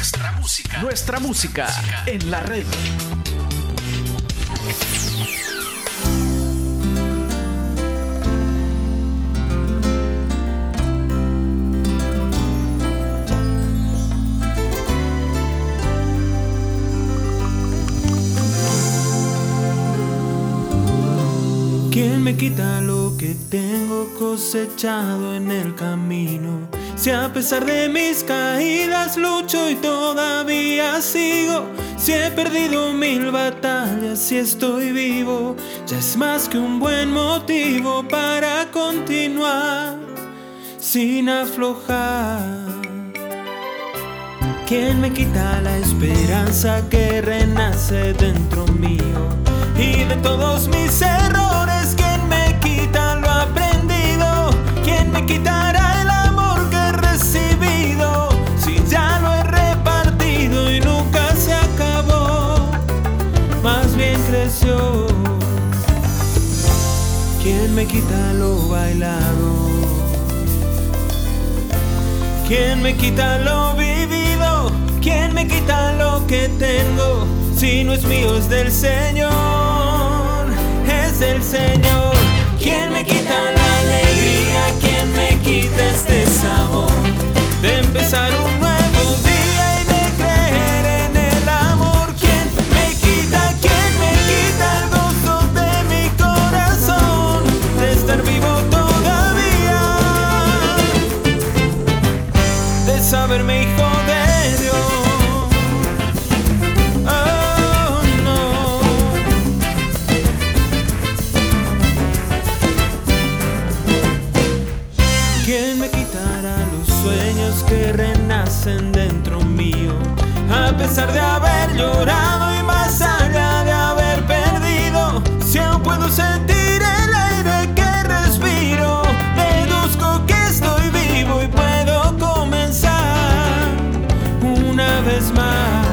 Nuestra música. Nuestra música en la red. ¿Quién me quita lo que tengo cosechado en el camino? Si a pesar de mis caídas lucho y todavía sigo, si he perdido mil batallas y estoy vivo, ya es más que un buen motivo para continuar sin aflojar. ¿Quién me quita la esperanza que renace dentro mío? Y de todos mis errores, ¿Quién me quita lo bailado? ¿Quién me quita lo vivido? ¿Quién me quita lo que tengo? Si no es mío, es del Señor, es del Señor. ¿Quién me quita la alegría? ¿Quién me quita este sabor? De empezar un nuevo renacen dentro mío? A pesar de haber llorado y más allá de haber perdido, si aún puedo sentir el aire que respiro, deduzco que estoy vivo y puedo comenzar una vez más.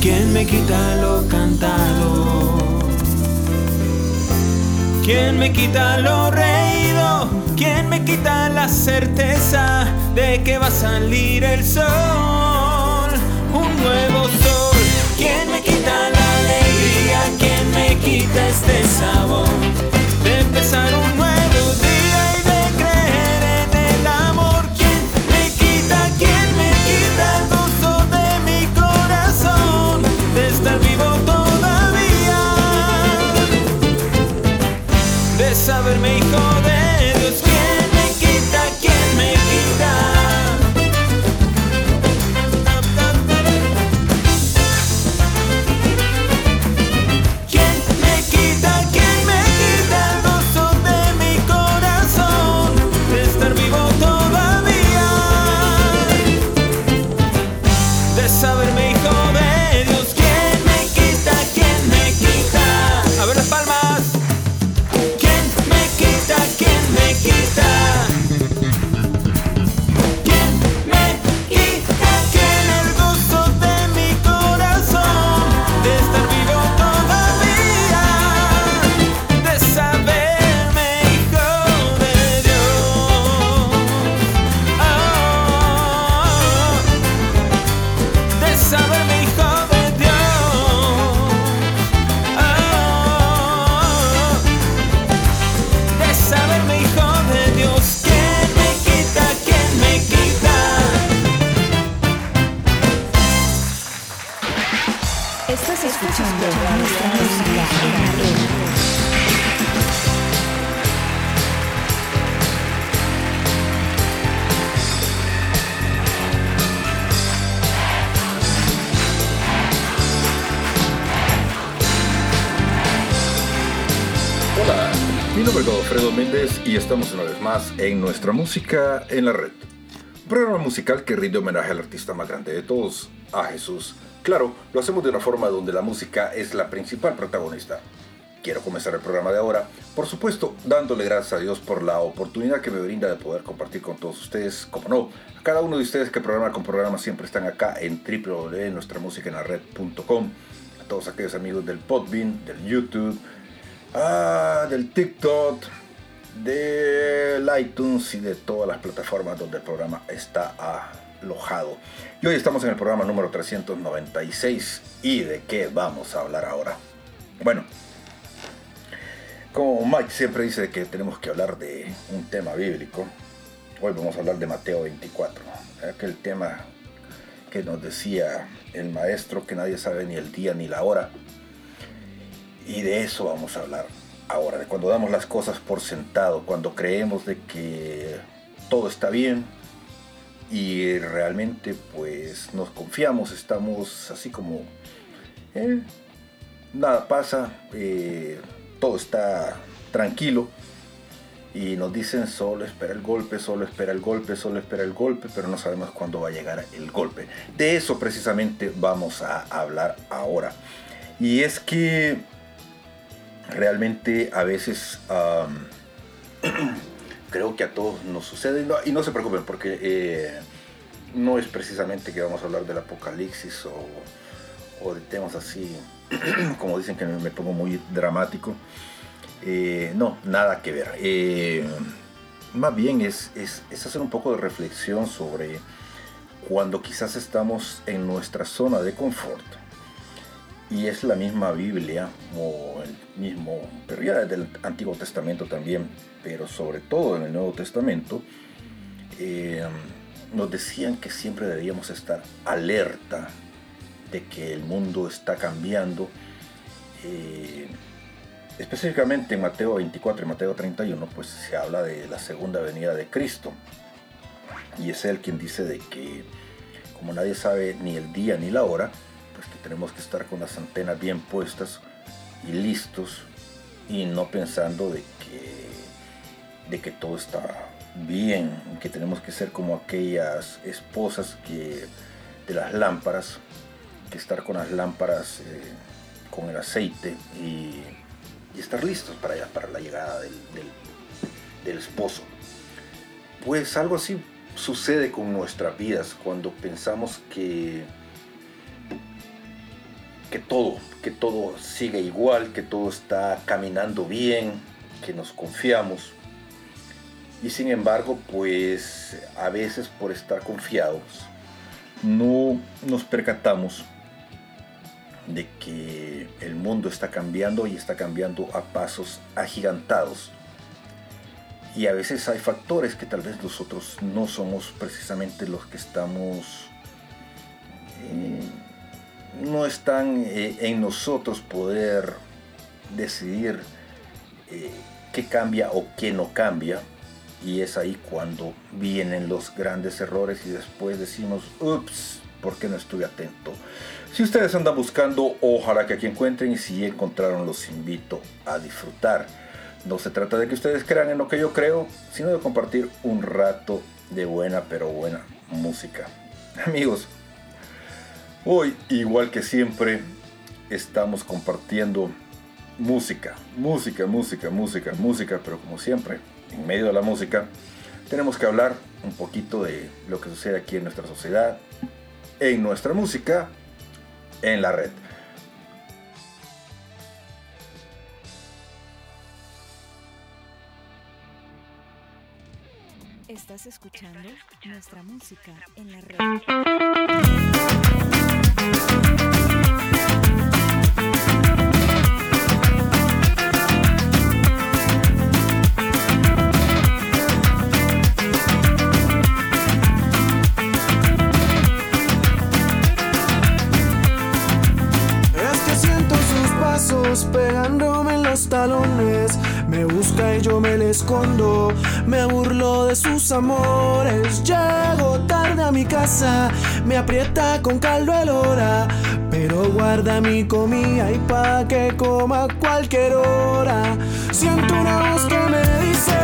¿Quién me quita lo cantado? ¿Quién me quita lo reído? ¿Quién me quita la certeza de que va a salir el sol? Un nuevo sol. ¿Quién me quita la alegría? ¿Quién me quita este sabor? En Nuestra Música en la Red. Un programa musical que rinde homenaje al artista más grande de todos, a Jesús. Claro, lo hacemos de una forma donde la música es la principal protagonista. Quiero comenzar el programa de ahora, por supuesto, dándole gracias a Dios por la oportunidad que me brinda de poder compartir con todos ustedes, como no, a cada uno de ustedes que programa con programa siempre están acá en www.nuestramusicaenlared.com, a todos aquellos amigos del Podbean, del YouTube, ah, del TikTok, del iTunes y de todas las plataformas donde el programa está alojado. Y hoy estamos en el programa número 396. ¿Y de qué vamos a hablar ahora? Bueno, como Mike siempre dice que tenemos que hablar de un tema bíblico, hoy vamos a hablar de Mateo 24, aquel tema que nos decía el maestro que nadie sabe ni el día ni la hora. Y de eso vamos a hablar ahora, cuando damos las cosas por sentado, cuando creemos de que todo está bien y realmente pues nos confiamos, estamos así como, eh, nada pasa, eh, todo está tranquilo y nos dicen solo espera el golpe, solo espera el golpe, solo espera el golpe, pero no sabemos cuándo va a llegar el golpe. De eso precisamente vamos a hablar ahora. Y es que realmente a veces creo que a todos nos sucede, y no, se preocupen porque eh, no es precisamente que vamos a hablar del apocalipsis o, de temas así, como dicen que me pongo muy dramático. Eh, no, nada que ver. Eh, más bien es, es, hacer un poco de reflexión sobre cuando quizás estamos en nuestra zona de confort. Y es la misma Biblia, o el mismo, pero ya desde el Antiguo Testamento también, pero sobre todo en el Nuevo Testamento, eh, nos decían que siempre debíamos estar alerta de que el mundo está cambiando Específicamente en Mateo 24 y Mateo 31, pues se habla de la segunda venida de Cristo. Y es él quien dice de que como nadie sabe ni el día ni la hora, pues que tenemos que estar con las antenas bien puestas y listos y no pensando de que, de que todo está bien, que tenemos que ser como aquellas esposas que de las lámparas, que estar con las lámparas eh, con el aceite y y estar listos para, para la llegada del, del, esposo. Pues algo así sucede con nuestras vidas cuando pensamos que, que todo, que todo sigue igual, que todo está caminando bien, que nos confiamos. Y sin embargo, pues a veces por estar confiados, no nos percatamos de que el mundo está cambiando y está cambiando a pasos agigantados. Y a veces hay factores que tal vez nosotros no somos precisamente los que estamos, eh, no están eh, en nosotros poder decidir eh, qué cambia o qué no cambia. Y es ahí cuando vienen los grandes errores y después decimos, ups, ¿por qué no estuve atento? Si ustedes andan buscando, ojalá que aquí encuentren y si encontraron los invito a disfrutar. No se trata de que ustedes crean en lo que yo creo, sino de compartir un rato de buena pero buena música. Amigos, hoy igual que siempre estamos compartiendo música, música, música, música, música, pero como siempre, en medio de la música, tenemos que hablar un poquito de lo que sucede aquí en nuestra sociedad, en nuestra música en la red. Estás escuchando nuestra música en la red. Pegándome en escondo. Me burlo de sus amores. Llego tarde a mi casa. Me aprieta con caldo el hora. Pero guarda mi comida y pa' que coma cualquier hora. Siento una voz que me dice: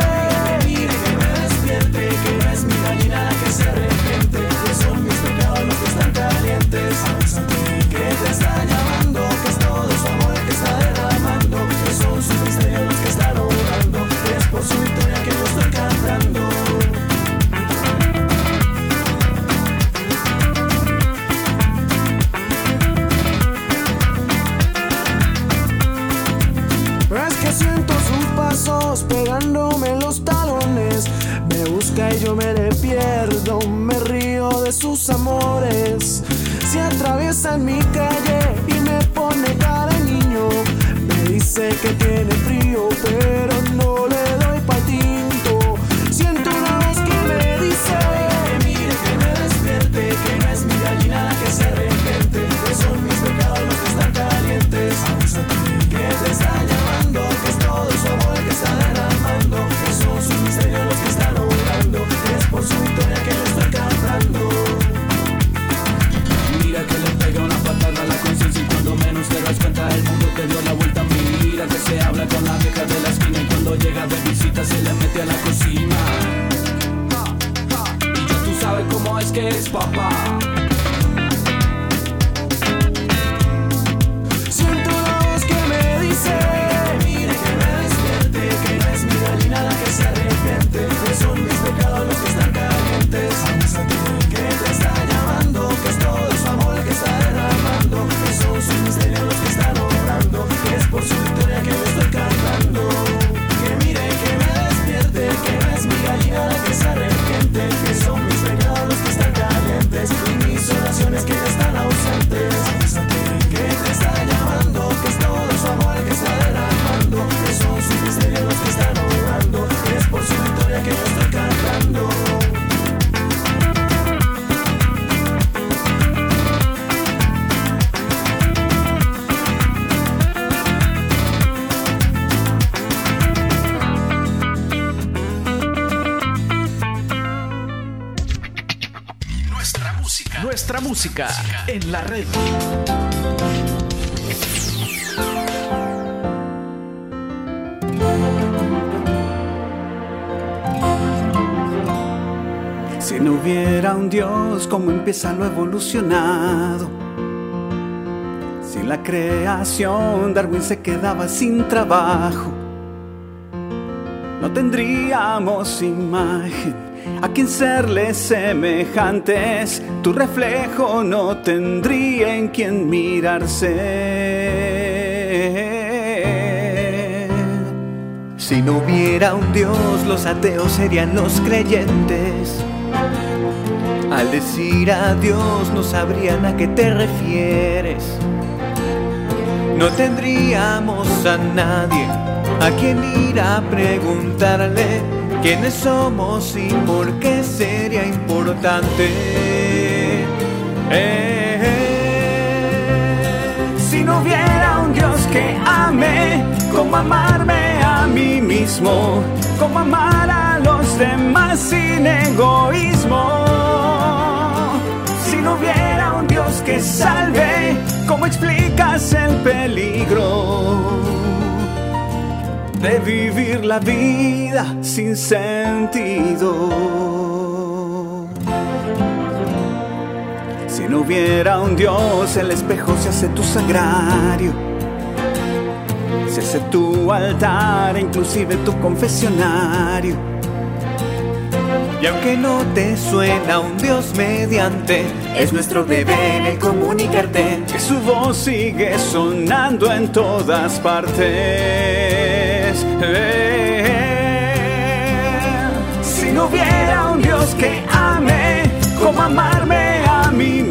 en la red. Si no hubiera un Dios, ¿cómo empieza lo evolucionado? Si la creación Darwin se quedaba sin trabajo, no tendríamos imagen a quien serle semejantes. Tu reflejo no tendría en quien mirarse. Si no hubiera un Dios, los ateos serían los creyentes. Al decir adiós no sabrían a qué te refieres. No tendríamos a nadie a quien ir a preguntarle quiénes somos y por qué sería importante. Si no hubiera un Dios que ame, como amarme a mí mismo, como amar a los demás sin egoísmo. Si no hubiera un Dios que salve, ¿cómo explicas el peligro de vivir la vida sin sentido? No hubiera un Dios, el espejo se hace tu sagrario. Se hace tu altar, inclusive tu confesionario. Y aunque no te suena un Dios mediante, es nuestro deber el comunicarte que su voz sigue sonando en todas partes. Si no hubiera un Dios que ame, como amarme a mí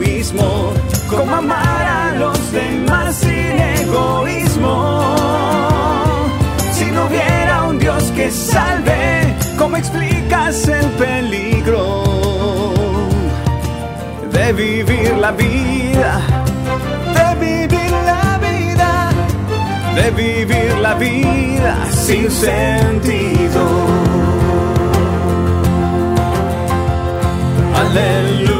como amar a los demás sin egoísmo. Si no hubiera un Dios que salve, ¿cómo explicas el peligro de vivir la vida? De vivir la vida, de vivir la vida sin sentido. Aleluya,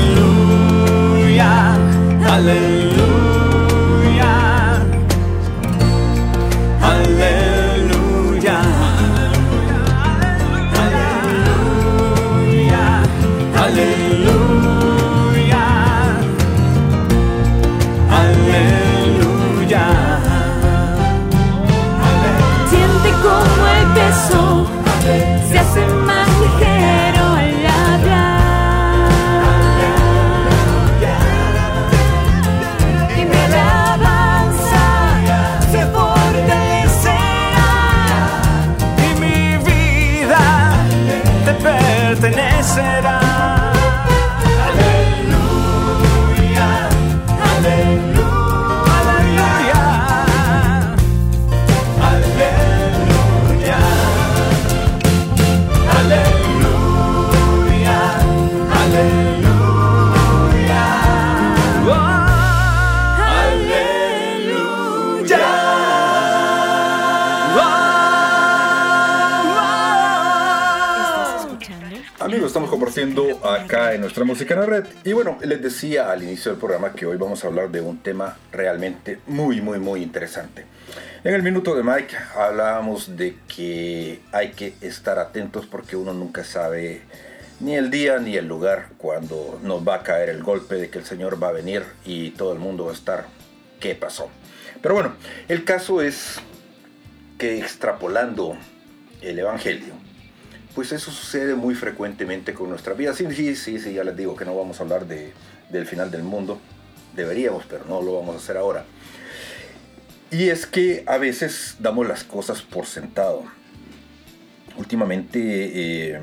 compartiendo acá en nuestra música en la red. Y bueno, les decía al inicio del programa que hoy vamos a hablar de un tema realmente muy, muy, muy interesante. En el minuto de Mike hablábamos de que hay que estar atentos porque uno nunca sabe ni el día ni el lugar cuando nos va a caer el golpe de que el Señor va a venir y todo el mundo va a estar, ¿qué pasó? Pero bueno, el caso es que extrapolando el Evangelio, pues eso sucede muy frecuentemente con nuestra vida. Sí, sí, sí, ya les digo que no vamos a hablar de, del final del mundo. Deberíamos, pero no lo vamos a hacer ahora. Y es que a veces damos las cosas por sentado. Últimamente, eh,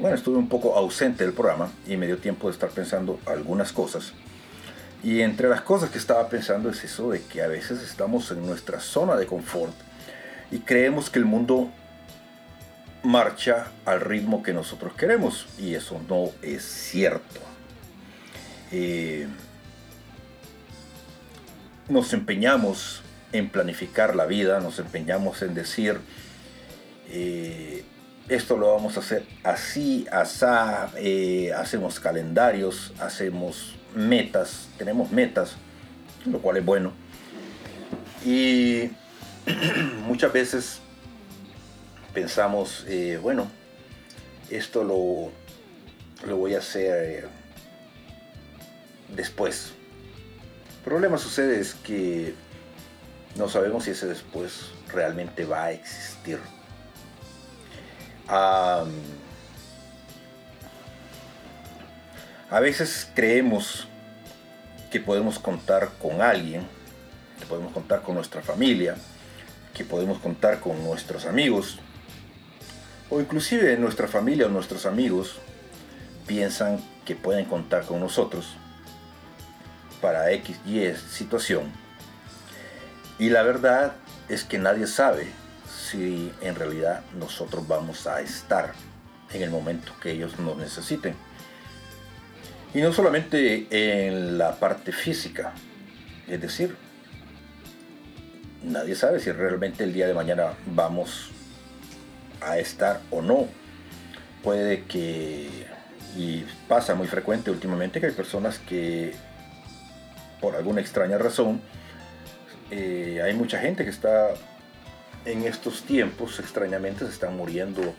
bueno, estuve un poco ausente del programa y me dio tiempo de estar pensando algunas cosas. Y entre las cosas que estaba pensando es eso de que a veces estamos en nuestra zona de confort y creemos que el mundo marcha al ritmo que nosotros queremos y eso no es cierto. Eh, nos empeñamos en planificar la vida, nos empeñamos en decir eh, esto lo vamos a hacer así, asá, eh, hacemos calendarios, hacemos metas, tenemos metas, lo cual es bueno. Y muchas veces pensamos, eh, bueno, esto lo, lo voy a hacer eh, después. El problema sucede es que no sabemos si ese después realmente va a existir. A veces creemos que podemos contar con alguien, que podemos contar con nuestra familia, que podemos contar con nuestros amigos, o inclusive nuestra familia o nuestros amigos piensan que pueden contar con nosotros para X, Y situación. Y la verdad es que nadie sabe si en realidad nosotros vamos a estar en el momento que ellos nos necesiten. Y no solamente en la parte física, es decir, nadie sabe si realmente el día de mañana vamos a estar o no. Puede que, y pasa muy frecuente últimamente, que hay personas que por alguna extraña razón, eh, hay mucha gente que está en estos tiempos, extrañamente, se están muriendo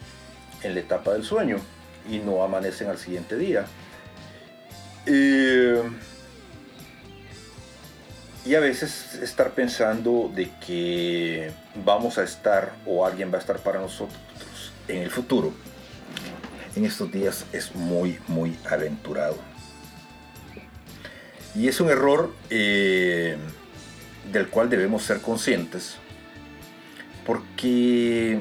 en la etapa del sueño y no amanecen al siguiente día. Y a veces estar pensando de que vamos a estar o alguien va a estar para nosotros en el futuro, en estos días es muy, muy aventurado. Y es un error eh, del cual debemos ser conscientes, porque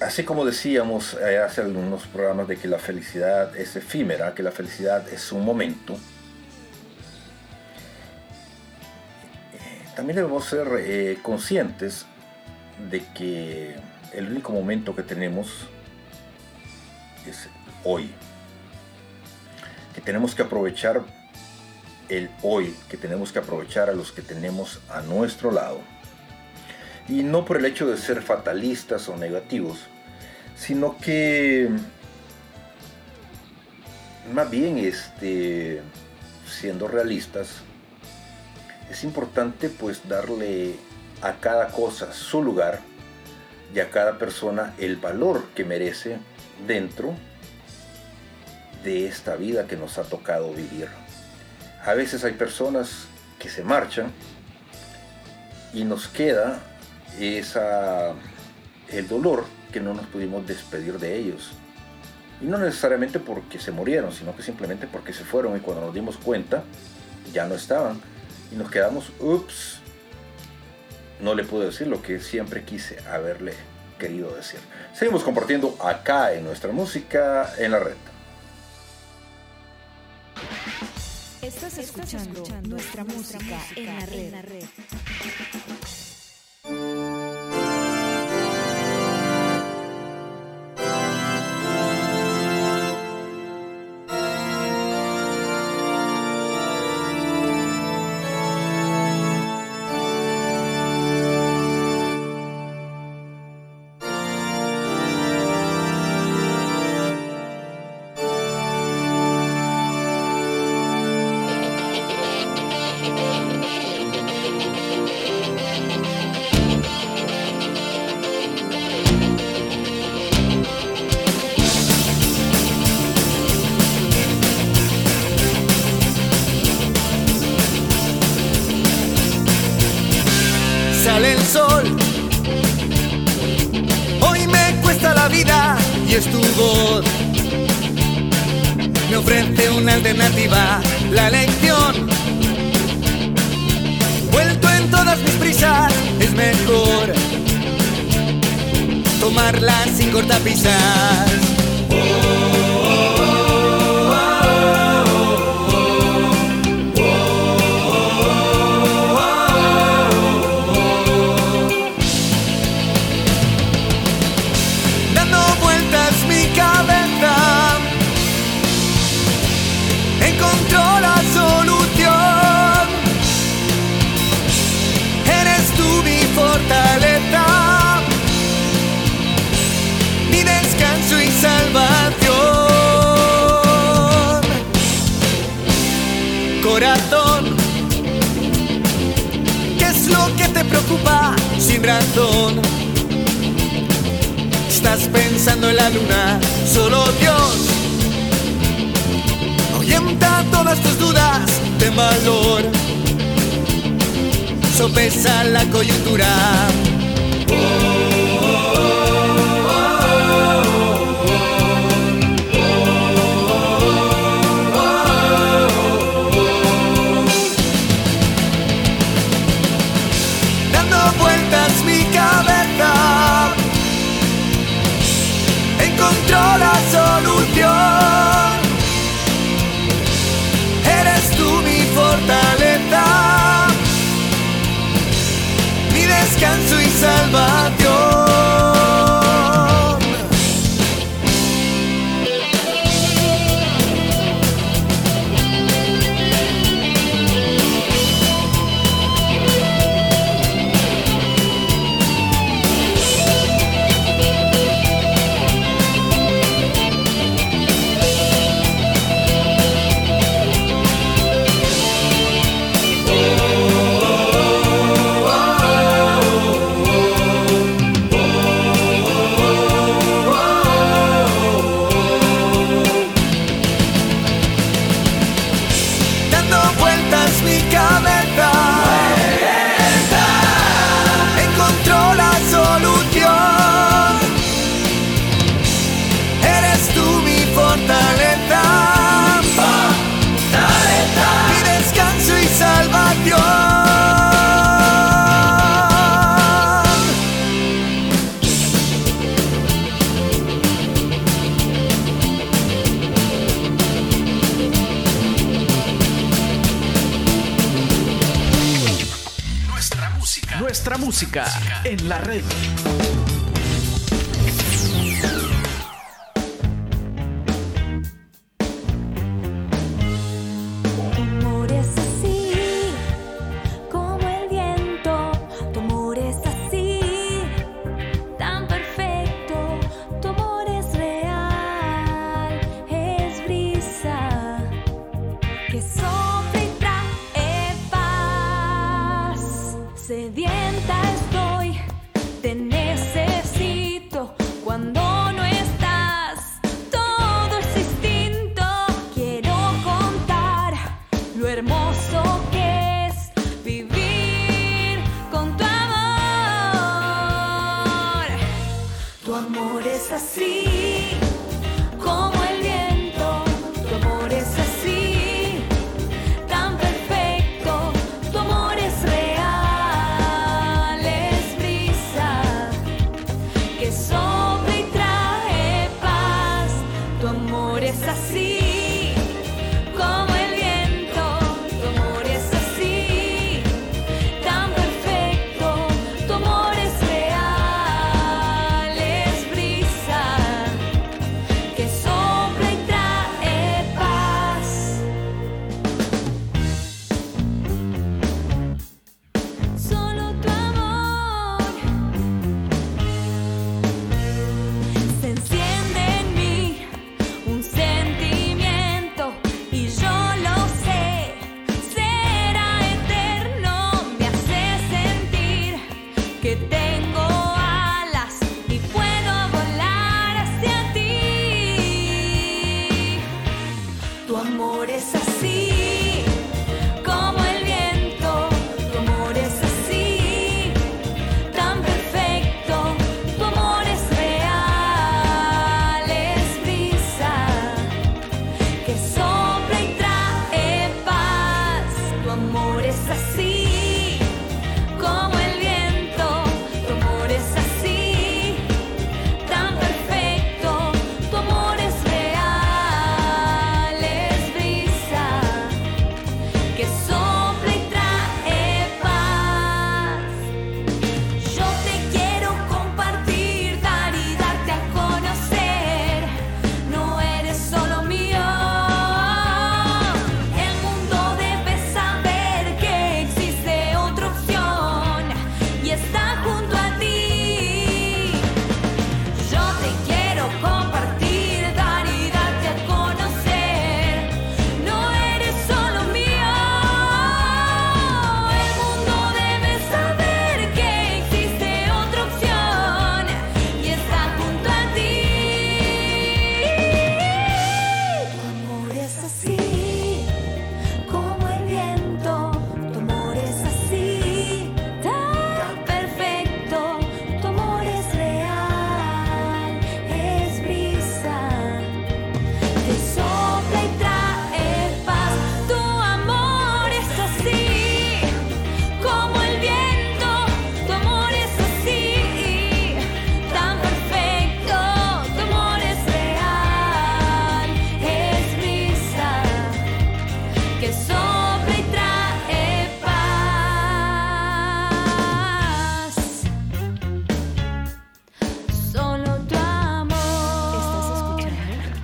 así como decíamos eh, hace algunos programas de que la felicidad es efímera, que la felicidad es un momento, también debemos ser eh, conscientes de que el único momento que tenemos es hoy. Que tenemos que aprovechar el hoy, que tenemos que aprovechar a los que tenemos a nuestro lado. Y no por el hecho de ser fatalistas o negativos, sino que más bien este, siendo realistas, es importante pues darle a cada cosa su lugar y a cada persona el valor que merece dentro de esta vida que nos ha tocado vivir. A veces hay personas que se marchan y nos queda esa, el dolor que no nos pudimos despedir de ellos. Y no necesariamente porque se murieron, sino que simplemente porque se fueron y cuando nos dimos cuenta ya no estaban y nos quedamos, ups, no le pude decir lo que siempre quise haberle querido decir. Seguimos compartiendo acá en nuestra música en la red. Estás escuchando, nuestra, música. En la red.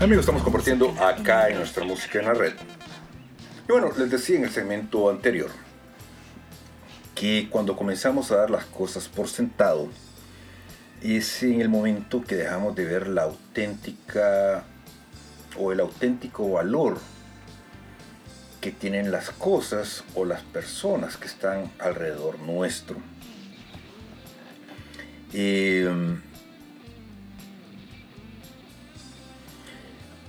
Amigos, estamos compartiendo acá en nuestra música en la red. Y bueno, les decía en el segmento anterior que cuando comenzamos a dar las cosas por sentado, es en el momento que dejamos de ver la auténtica o el auténtico valor que tienen las cosas o las personas que están alrededor nuestro. Eh,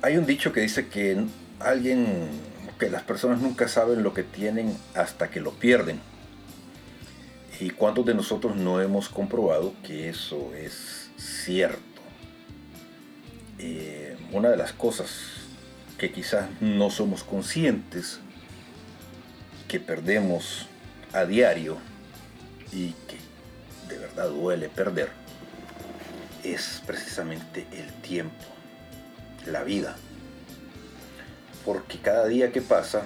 hay un dicho que dice que alguien, que las personas nunca saben lo que tienen hasta que lo pierden. ¿Y cuántos de nosotros no hemos comprobado que eso es cierto? Eh, una de las cosas que quizás no somos conscientes que perdemos a diario y que de verdad duele perder es precisamente el tiempo la vida. Porque cada día que pasa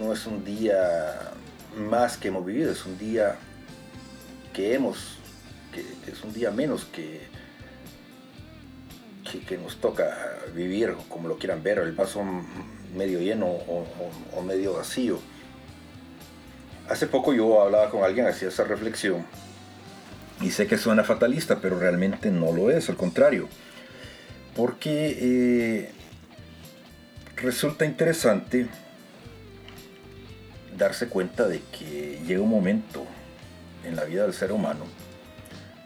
no es un día más que hemos vivido, es un día que hemos, que, es un día menos que, que, nos toca vivir, como lo quieran ver, el vaso medio lleno o, o medio vacío. Hace poco yo hablaba con alguien, hacía esa reflexión, y sé que suena fatalista, pero realmente no lo es, al contrario porque eh, resulta interesante darse cuenta de que llega un momento en la vida del ser humano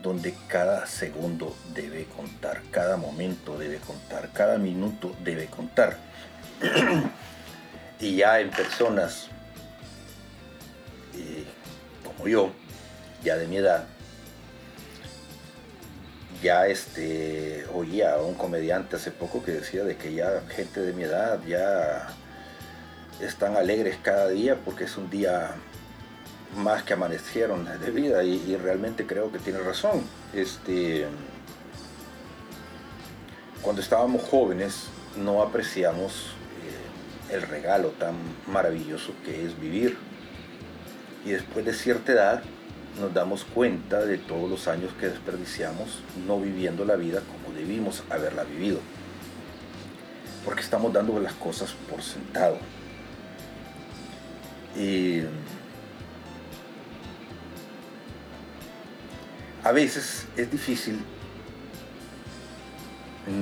donde cada segundo debe contar, cada momento debe contar, cada minuto debe contar. y ya en personas eh, como yo, ya de mi edad, ya este oía a un comediante hace poco que decía de que ya gente de mi edad ya están alegres cada día porque es un día más que amanecieron de vida y, realmente creo que tiene razón. Este, cuando estábamos jóvenes no apreciamos eh, el regalo tan maravilloso que es vivir y después de cierta edad nos damos cuenta de todos los años que desperdiciamos no viviendo la vida como debimos haberla vivido. Porque estamos dando las cosas por sentado. Y a veces es difícil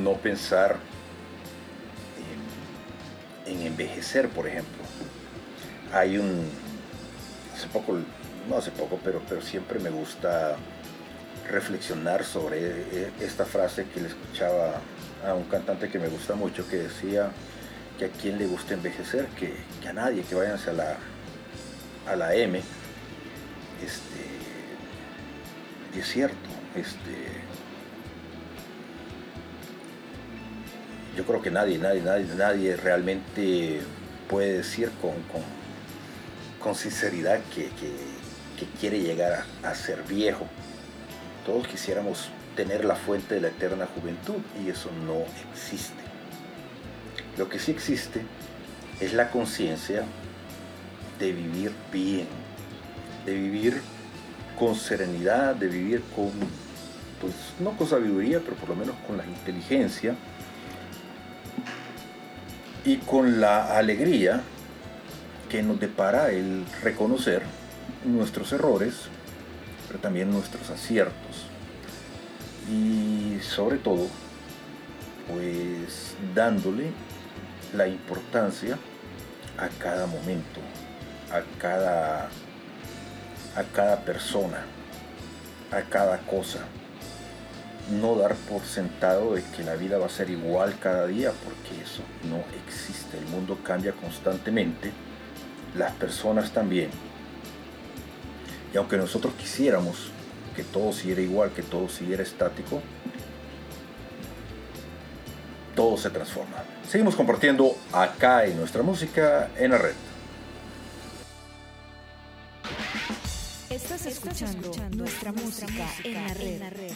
no pensar en, en envejecer, por ejemplo. Hay un, hace poco no hace poco, pero, pero siempre me gusta reflexionar sobre eh, esta frase que le escuchaba a un cantante que me gusta mucho, que decía que a quien le gusta envejecer, que, a nadie, que váyanse a la, a la M. Este, es cierto, este, yo creo que nadie, nadie, nadie, nadie realmente puede decir con, con, sinceridad que que quiere llegar a, ser viejo. Todos quisiéramos tener la fuente de la eterna juventud y eso no existe. Lo que sí existe es la conciencia de vivir bien, de vivir con serenidad, de vivir con, pues no con sabiduría, pero por lo menos con la inteligencia y con la alegría que nos depara el reconocer nuestros errores, pero también nuestros aciertos. Y sobre todo, pues dándole la importancia a cada momento, a cada, a cada persona, a cada cosa. No dar por sentado de que la vida va a ser igual cada día, porque eso no existe. El mundo cambia constantemente, las personas también. Y aunque nosotros quisiéramos que todo siguiera igual, que todo siguiera estático, todo se transforma. Seguimos compartiendo acá en nuestra música en la red. Estás escuchando, nuestra, música, en la red.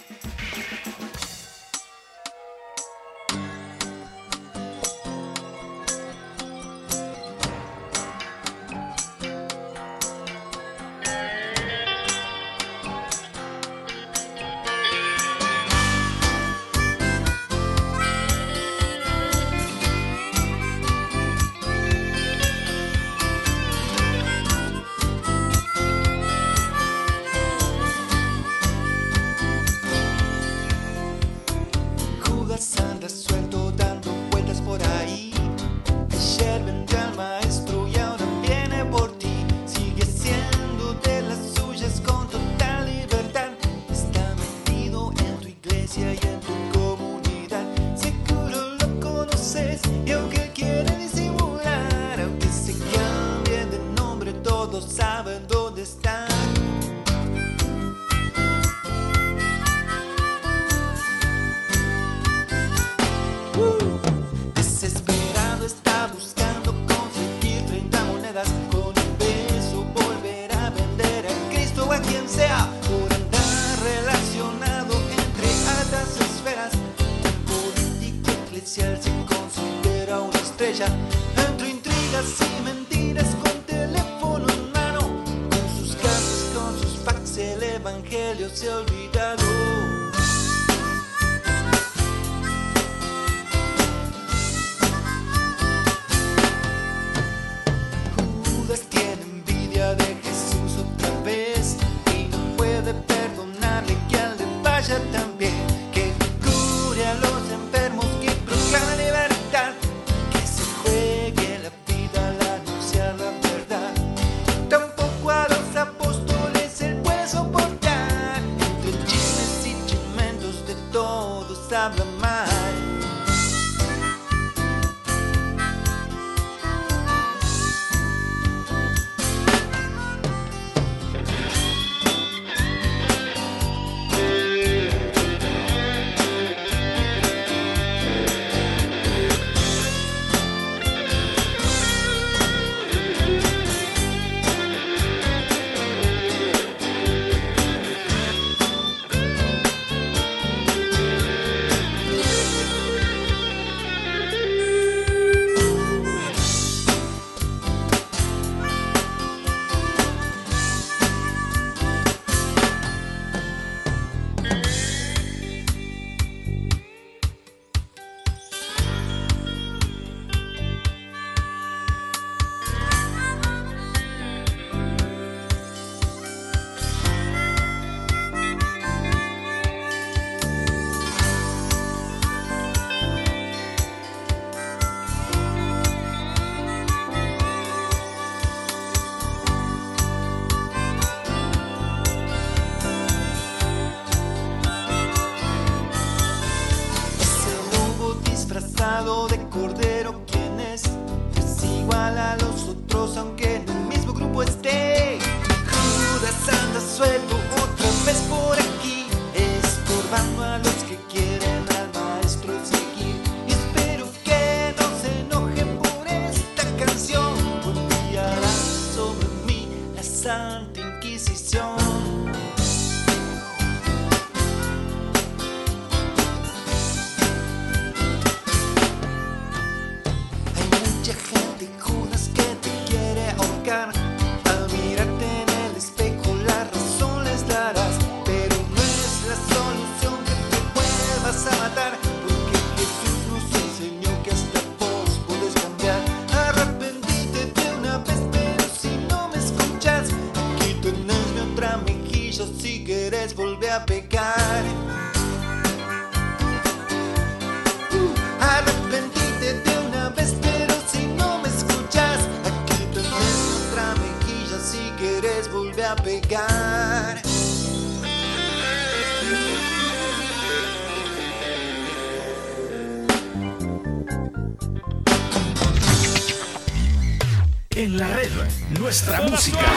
nuestra música.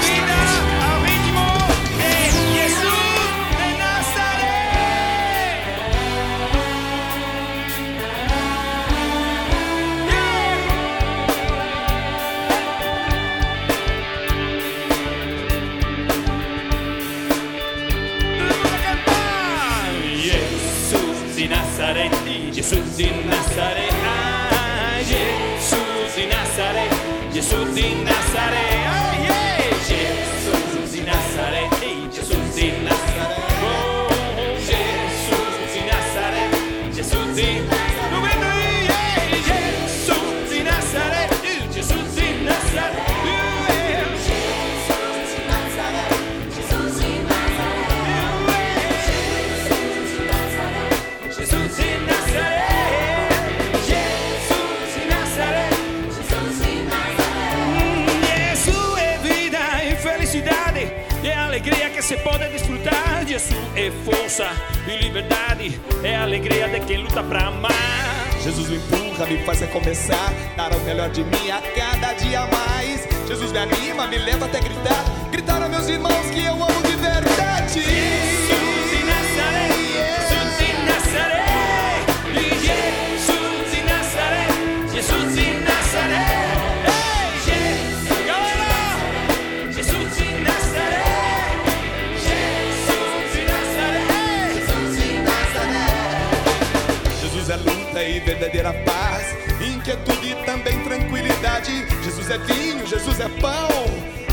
verdadeira paz, inquietude e também tranquilidade. Jesus é vinho, Jesus é pão,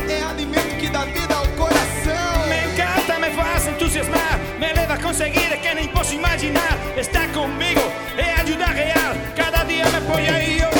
é alimento que dá vida. Entusiasmar, me leva a conseguir que nem posso imaginar. Está comigo, é ajuda real, cada dia me põe aí, eu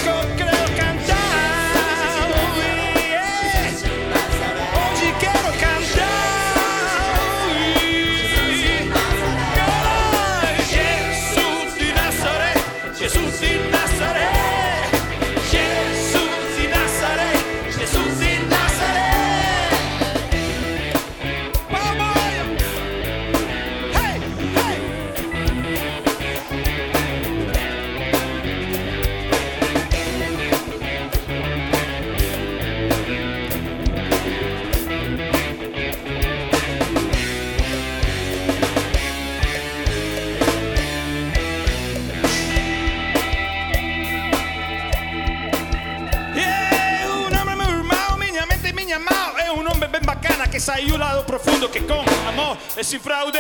saiu lá do profundo que com amor e sem fraude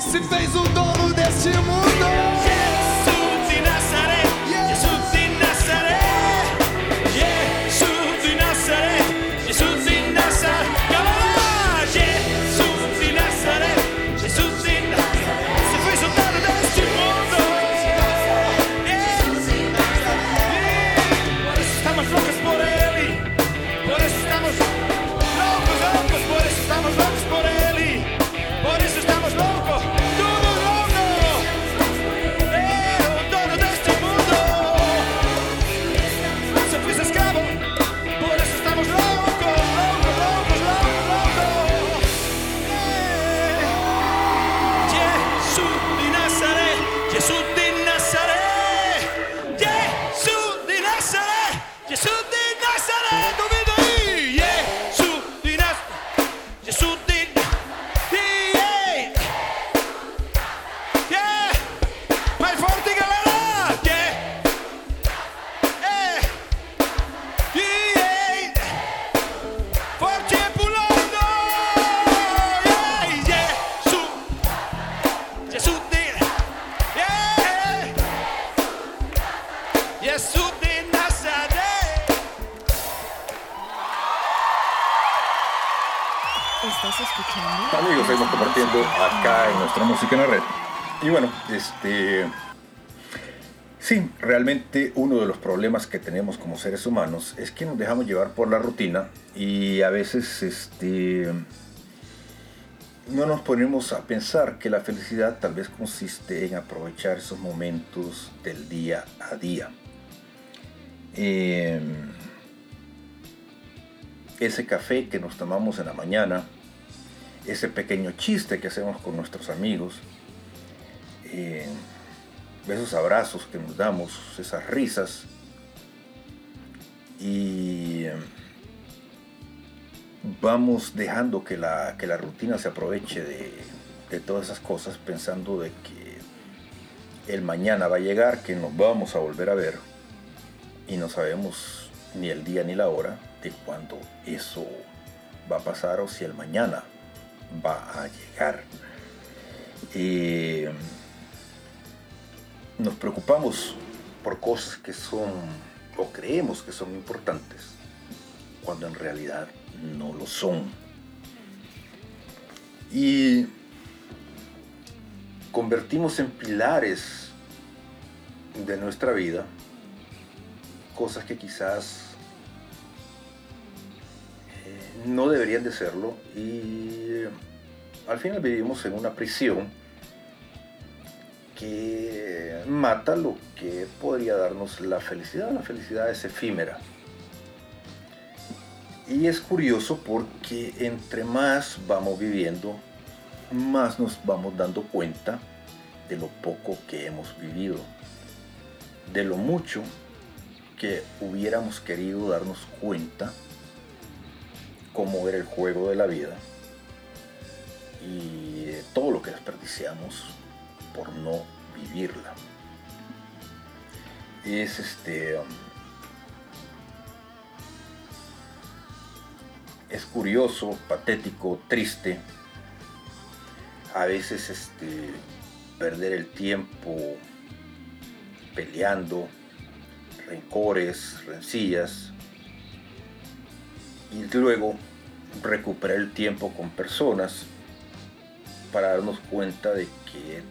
Se fez o dono deste mundo. Tenemos como seres humanos es que nos dejamos llevar por la rutina y a veces este, no nos ponemos a pensar que la felicidad tal vez consiste en aprovechar esos momentos del día a día. Eh, ese café que nos tomamos en la mañana, ese pequeño chiste que hacemos con nuestros amigos, eh, esos abrazos que nos damos, esas risas, y eh, vamos dejando que la, que la rutina se aproveche de, de todas esas cosas pensando de que el mañana va a llegar, que nos vamos a volver a ver y no sabemos ni el día ni la hora de cuándo eso va a pasar o si el mañana va a llegar. Eh, nos preocupamos por cosas que son o creemos que son importantes cuando en realidad no lo son. Y convertimos en pilares de nuestra vida cosas que quizás eh, no deberían de serlo y al final vivimos en una prisión que mata lo que podría darnos la felicidad. La felicidad es efímera. Y es curioso porque entre más vamos viviendo, más nos vamos dando cuenta de lo poco que hemos vivido, de lo mucho que hubiéramos querido darnos cuenta cómo era el juego de la vida y de todo lo que desperdiciamos por no vivirla. Es este. es curioso, patético, triste. A veces este perder el tiempo peleando, rencores, rencillas, y luego recuperar el tiempo con personas para darnos cuenta de que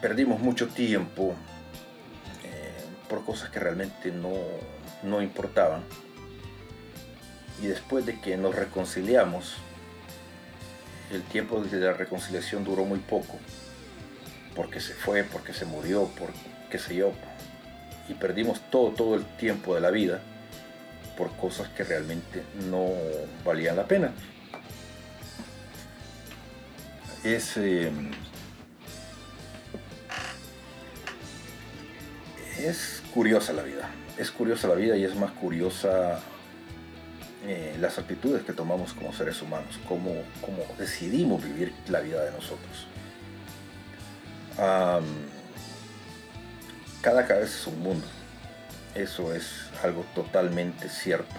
perdimos mucho tiempo eh, por cosas que realmente no, no importaban. Y después de que nos reconciliamos, el tiempo de la reconciliación duró muy poco, porque se fue, porque se murió, por qué yo, y perdimos todo, todo el tiempo de la vida por cosas que realmente no valían la pena. Es, eh, es curiosa la vida, es curiosa la vida y es más curiosa eh, las actitudes que tomamos como seres humanos, cómo, cómo decidimos vivir la vida de nosotros. Cada cabeza es un mundo, eso es algo totalmente cierto.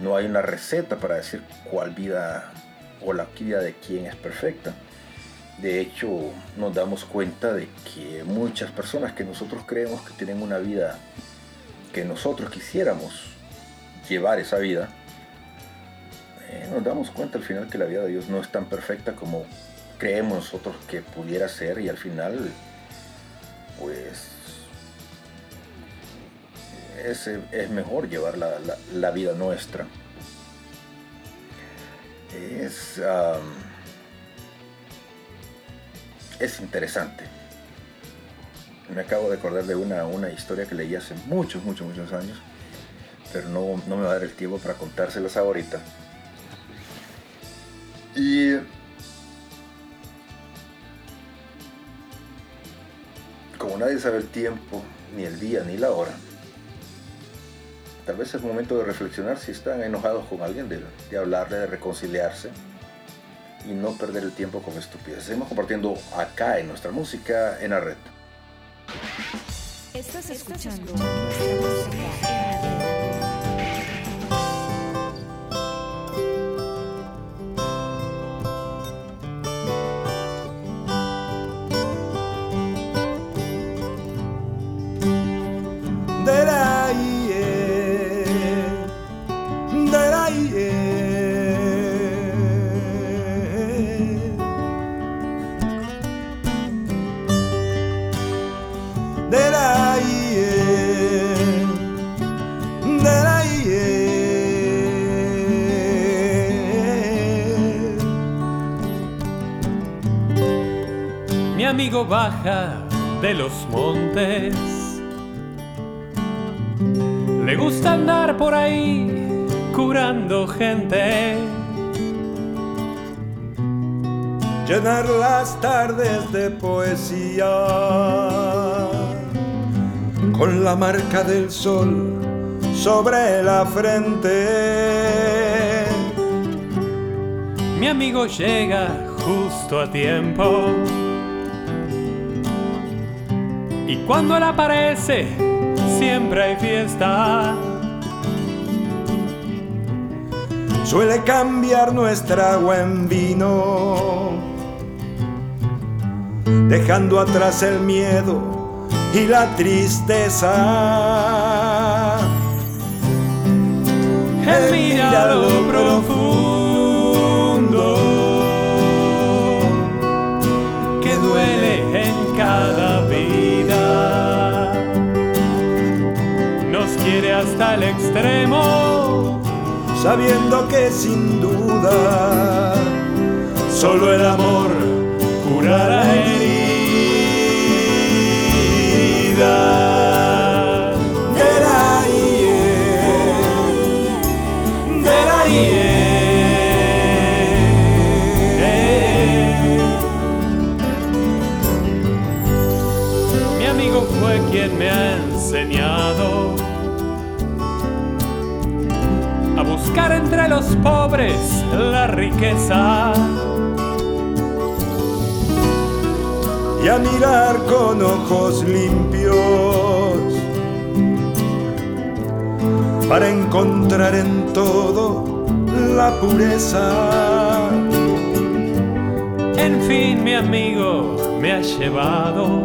No hay una receta para decir cuál vida o la vida de quién es perfecta. De hecho, nos damos cuenta de que muchas personas que nosotros creemos que tienen una vida que nosotros quisiéramos llevar esa vida, eh, nos damos cuenta al final que la vida de Dios no es tan perfecta como creemos nosotros que pudiera ser y al final, pues, es, es mejor llevar la, la- vida nuestra. Es, es interesante. Me acabo de acordar de una, una historia que leí hace muchos, muchos, muchos años, pero no, no me va a dar el tiempo para contárselas ahorita. Y como nadie sabe el tiempo, ni el día, ni la hora, tal vez es momento de reflexionar si están enojados con alguien, de, de hablarle, de reconciliarse y no perder el tiempo con estupideces. Seguimos compartiendo acá en nuestra música en la red. Estás escuchando nuestra música Baja de los montes. Le gusta andar por ahí curando gente. llenar las tardes de poesía con la marca del sol sobre la frente. Mi amigo llega justo a tiempo. Cuando él aparece, siempre hay fiesta. Suele cambiar nuestra agua en vino, dejando atrás el miedo y la tristeza. Él mira lo profundo hasta el extremo. sabiendo que sin duda solo el amor curará heridas. Y a mirar con ojos limpios para encontrar en todo la pureza. En fin, mi amigo me ha llevado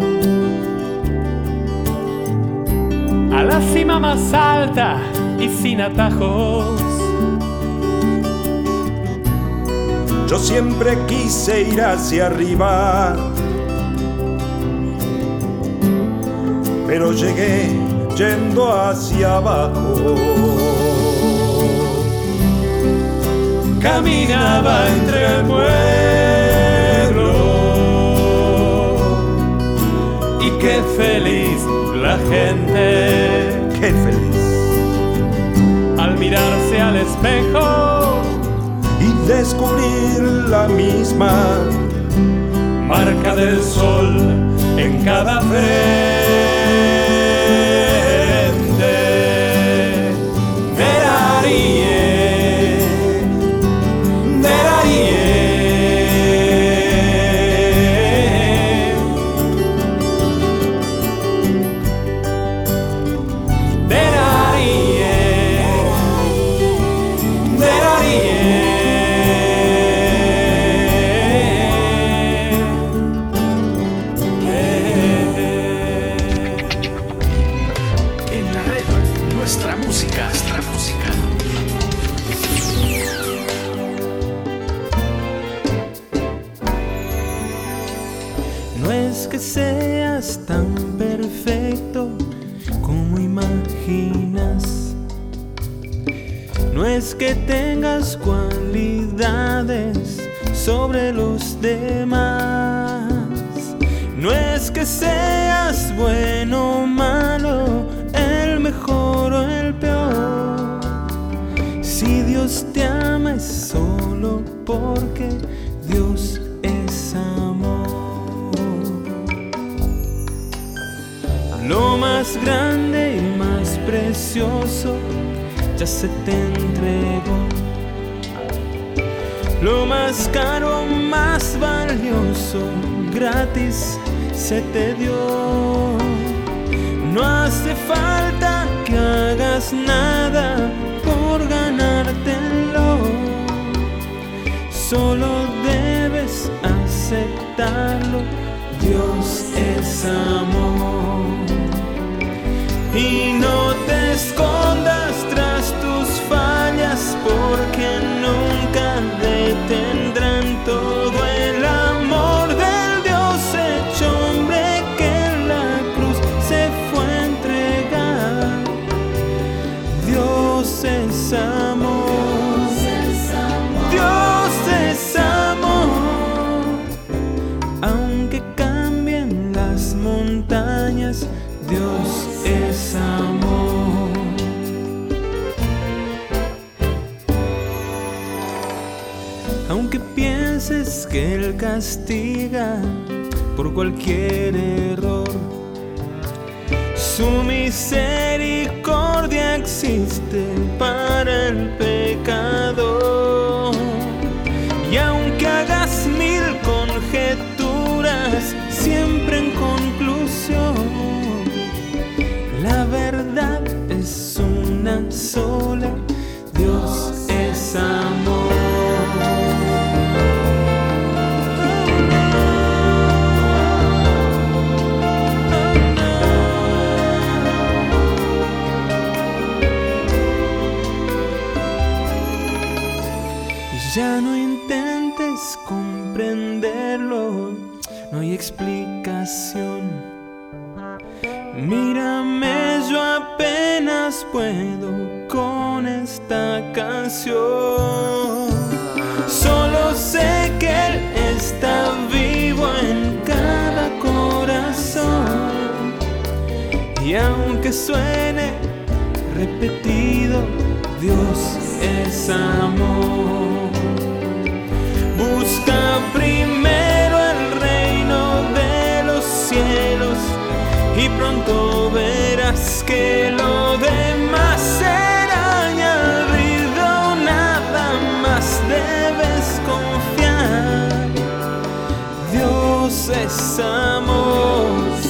a la cima más alta y sin atajos. Yo siempre quise ir hacia arriba, pero llegué yendo hacia abajo. Caminaba entre el pueblo y qué feliz la gente Qué feliz. al mirarse al espejo, descubrir la misma marca del sol en cada frente. No es que seas bueno o malo, el mejor o el peor. Si Dios te ama es solo porque Dios es amor. Lo más grande y más precioso ya se te entregó. Lo más caro, valioso, gratis se te dio. No hace falta que hagas nada por ganártelo. Solo debes aceptarlo. Dios es amor. Y no castiga por cualquier error, su misericordia existe para el pecador. Canción. Solo sé que Él está vivo en cada corazón. Y aunque suene repetido, Dios es amor. Busca primero el reino de los cielos y pronto verás que es.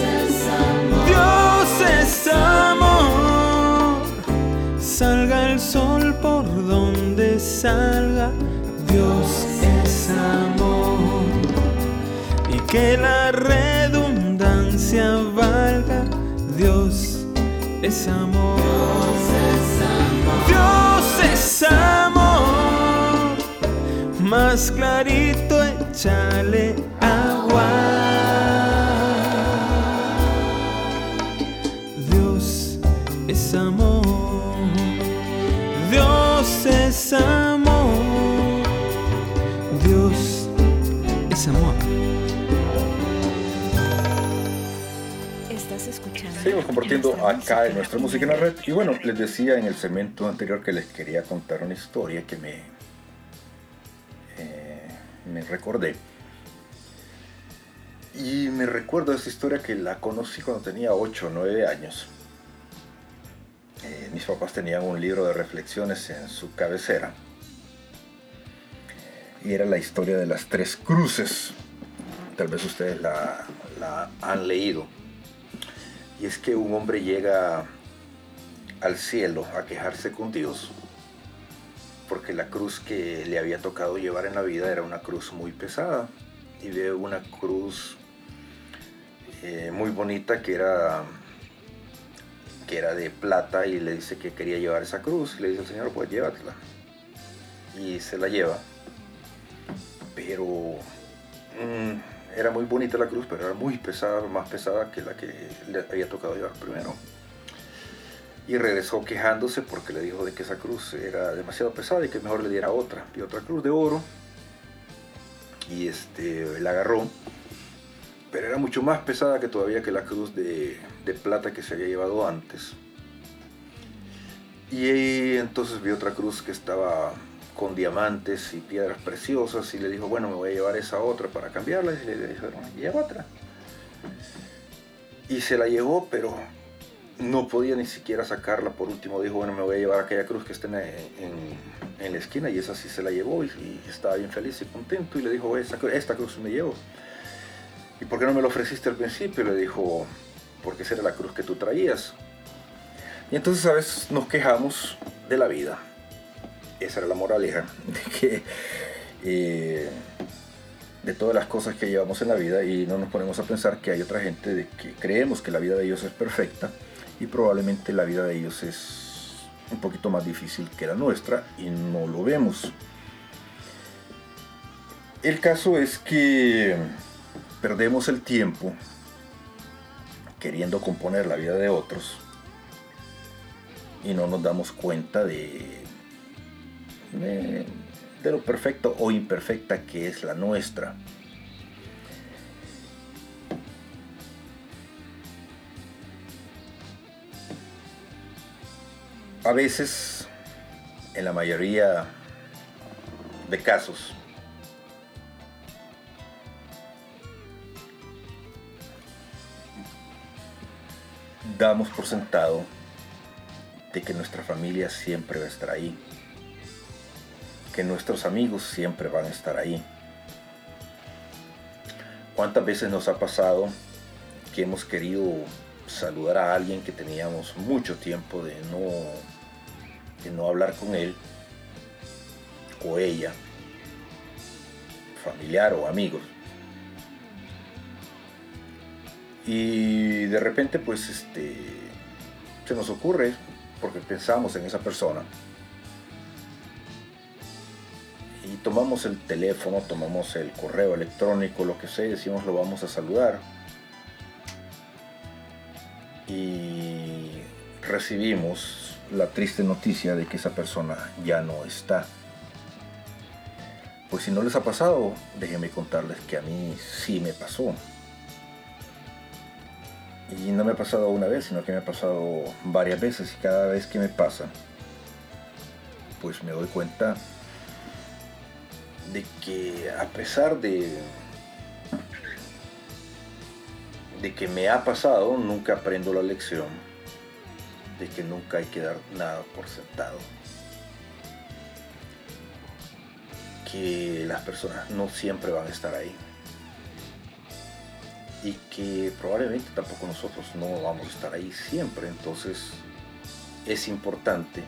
Dios es amor. Salga el sol por donde salga. Dios es amor. Y que la redundancia valga. Dios es amor. Dios es amor. Más clarito échale es amor. Dios es amor. Estás escuchando. Seguimos compartiendo acá en nuestra música en la red. Y bueno, les decía en el segmento anterior que les quería contar una historia que me, eh, me recordé. Y me recuerdo esa historia que la conocí cuando tenía 8 o 9 años. Eh, mis papás tenían un libro de reflexiones en su cabecera. Y era la historia de las tres cruces. Tal vez ustedes la, han leído. Y es que un hombre llega al cielo a quejarse con Dios porque la cruz que le había tocado llevar en la vida era una cruz muy pesada y ve una cruz eh, muy bonita que era que era de plata y le dice que quería llevar esa cruz le dice al Señor pues llévatela y se la lleva pero mm, era muy bonita la cruz, pero era muy pesada, más pesada que la que le había tocado llevar primero. Y regresó quejándose porque le dijo de que esa cruz era demasiado pesada y que mejor le diera otra. Y otra cruz de oro. Y este, la agarró. Pero era mucho más pesada que todavía que la cruz de, de plata que se había llevado antes. Y entonces vio otra cruz que estaba con diamantes y piedras preciosas y le dijo, bueno, me voy a llevar esa otra para cambiarla. Y le dijeron, lleva otra. Y se la llevó, pero no podía ni siquiera sacarla. Por último dijo, bueno, me voy a llevar aquella cruz que está en, en- la esquina y esa sí se la llevó y, y estaba bien feliz y contento. Y le dijo, esta, esta cruz me llevo. ¿Y por qué no me lo ofreciste al principio? Le dijo, porque esa era la cruz que tú traías. Y entonces a veces nos quejamos de la vida esa era la moraleja, de que eh, de todas las cosas que llevamos en la vida y no nos ponemos a pensar que hay otra gente de que creemos que la vida de ellos es perfecta y probablemente la vida de ellos es un poquito más difícil que la nuestra y no lo vemos. El caso es que perdemos el tiempo queriendo componer la vida de otros y no nos damos cuenta de de, lo perfecto o imperfecta que es la nuestra. A veces, en la mayoría de casos, damos por sentado de que nuestra familia siempre va a estar ahí que nuestros amigos siempre van a estar ahí. ¿Cuántas veces nos ha pasado que hemos querido saludar a alguien que teníamos mucho tiempo de no, de no hablar con él o ella, familiar o amigos? Y de repente pues este, se nos ocurre, porque pensamos en esa persona, y tomamos el teléfono, tomamos el correo electrónico, lo que sea, y decimos lo vamos a saludar. Y recibimos la triste noticia de que esa persona ya no está. Pues si no les ha pasado, déjenme contarles que a mí sí me pasó. Y no me ha pasado una vez, sino que me ha pasado varias veces y cada vez que me pasa, pues me doy cuenta de que a pesar de de que me ha pasado, nunca aprendo la lección de que nunca hay que dar nada por sentado. Que las personas no siempre van a estar ahí. Y que probablemente tampoco nosotros no vamos a estar ahí siempre. Entonces es importante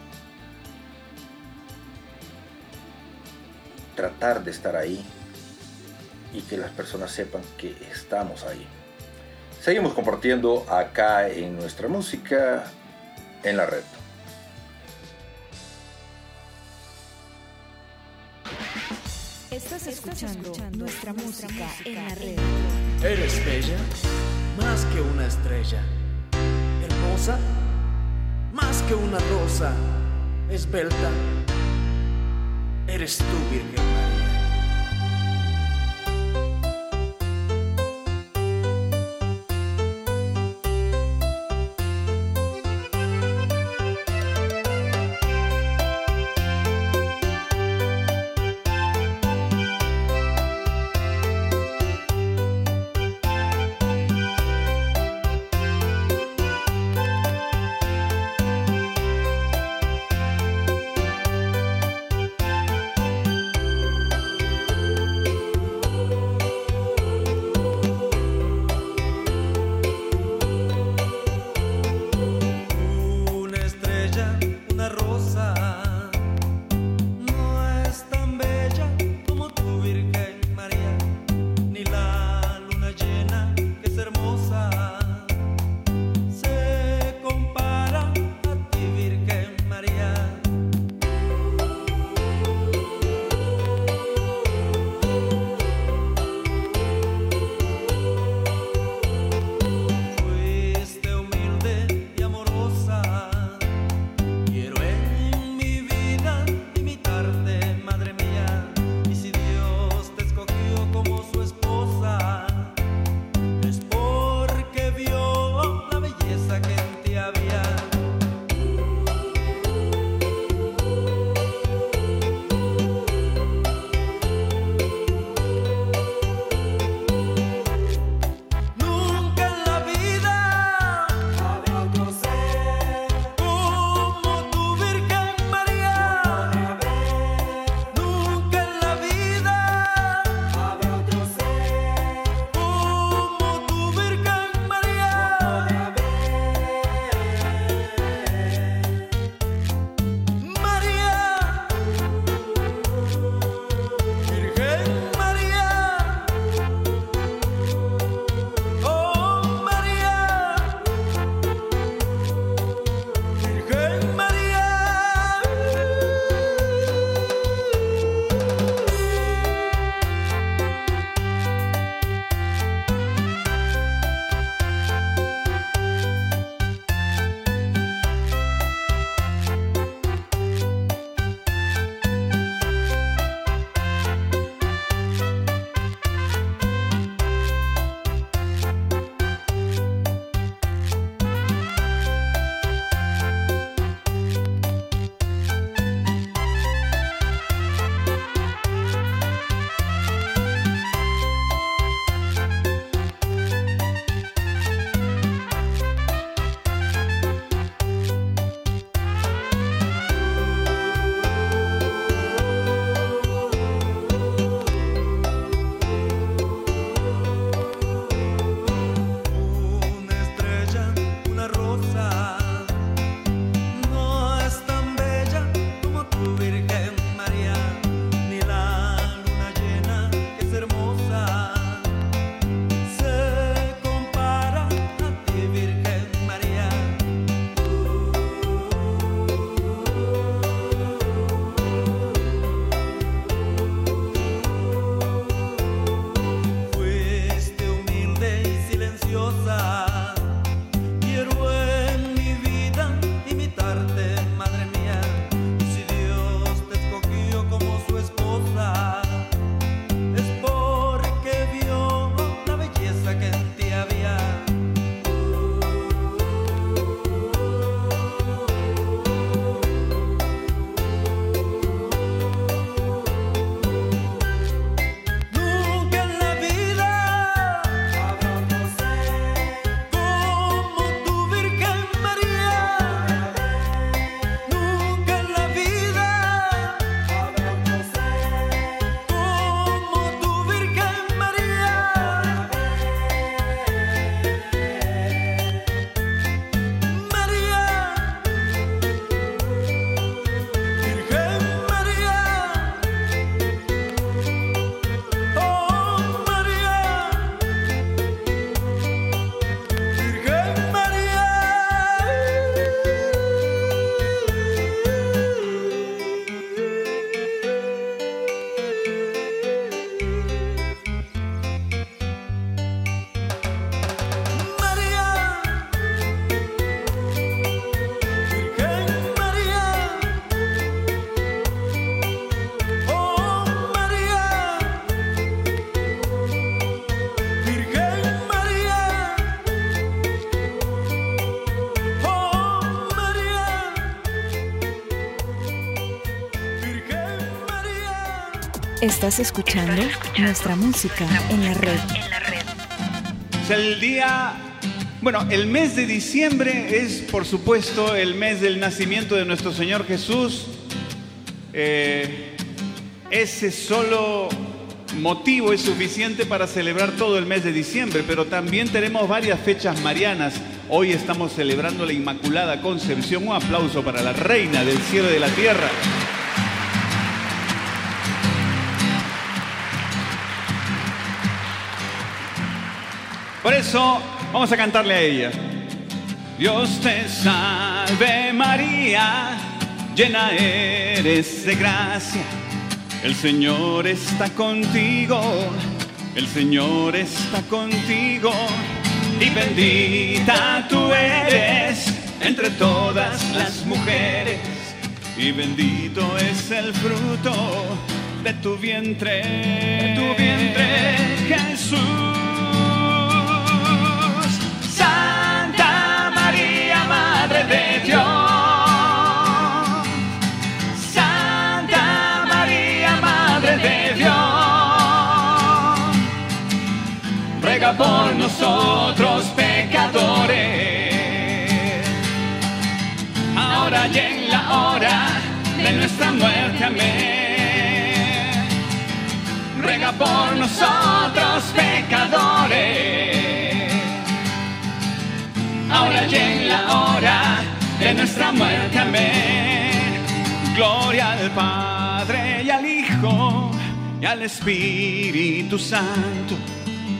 tratar de estar ahí y que las personas sepan que estamos ahí. Seguimos compartiendo acá en nuestra música en la red. Estás escuchando nuestra música en la red. Eres bella, más que una estrella. Hermosa, más que una rosa. Esbelta, eres tú, Virgen Estás escuchando nuestra música en la red. Es el día, bueno, el mes de diciembre es por supuesto el mes del nacimiento de nuestro Señor Jesús. Eh, ese solo motivo es suficiente para celebrar todo el mes de diciembre, pero también tenemos varias fechas marianas. Hoy estamos celebrando la Inmaculada Concepción. Un aplauso para la Reina del Cielo y de la Tierra. Eso vamos a cantarle a ella. Dios te salve María, llena eres de gracia. El Señor está contigo, el Señor está contigo. Y bendita tú eres entre todas las mujeres. Y bendito es el fruto de tu vientre, de tu vientre, Jesús. Ruega por nosotros pecadores. Ahora y en la hora de nuestra muerte. Amén. Ruega por nosotros pecadores ahora y en la hora de nuestra muerte. Amén. Gloria al Padre y al Hijo y al Espíritu Santo,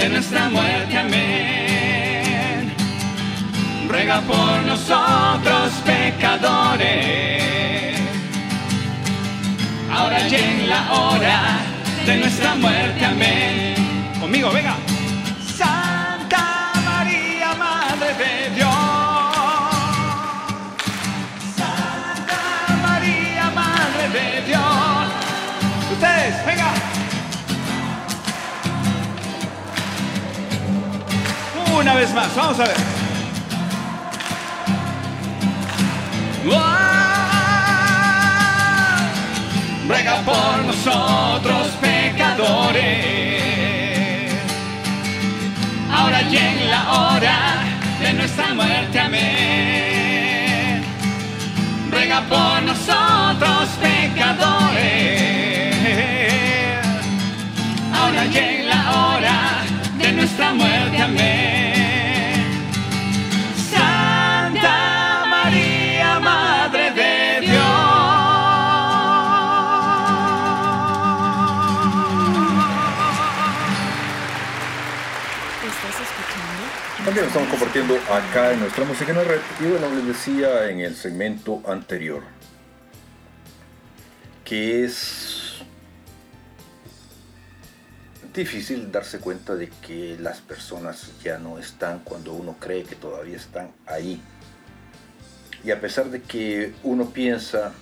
De nuestra muerte. Amén. Ruega por nosotros pecadores, ahora y en la hora de nuestra muerte. Amén. Conmigo, venga. Una vez más, vamos a ver. Ruega por nosotros pecadores ahora y en la hora de nuestra muerte. Amén. Ruega por nosotros pecadores, ahora y en la hora de nuestra muerte. Amén. Estamos compartiendo acá en nuestra música en la red. Y bueno, les decía en el segmento anterior que es difícil darse cuenta de que las personas ya no están cuando uno cree que todavía están ahí. Y a pesar de que uno piensa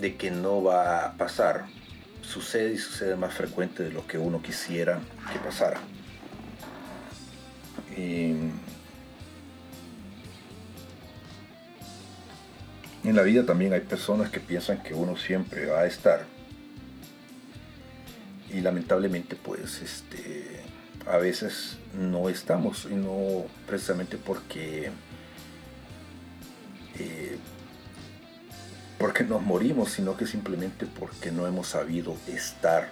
de que no va a pasar, sucede y sucede más frecuente de lo que uno quisiera que pasara. Y en la vida también hay personas que piensan que uno siempre va a estar. Y lamentablemente pues este a veces no estamos y no precisamente porque eh, porque nos morimos, sino que simplemente porque no hemos sabido estar.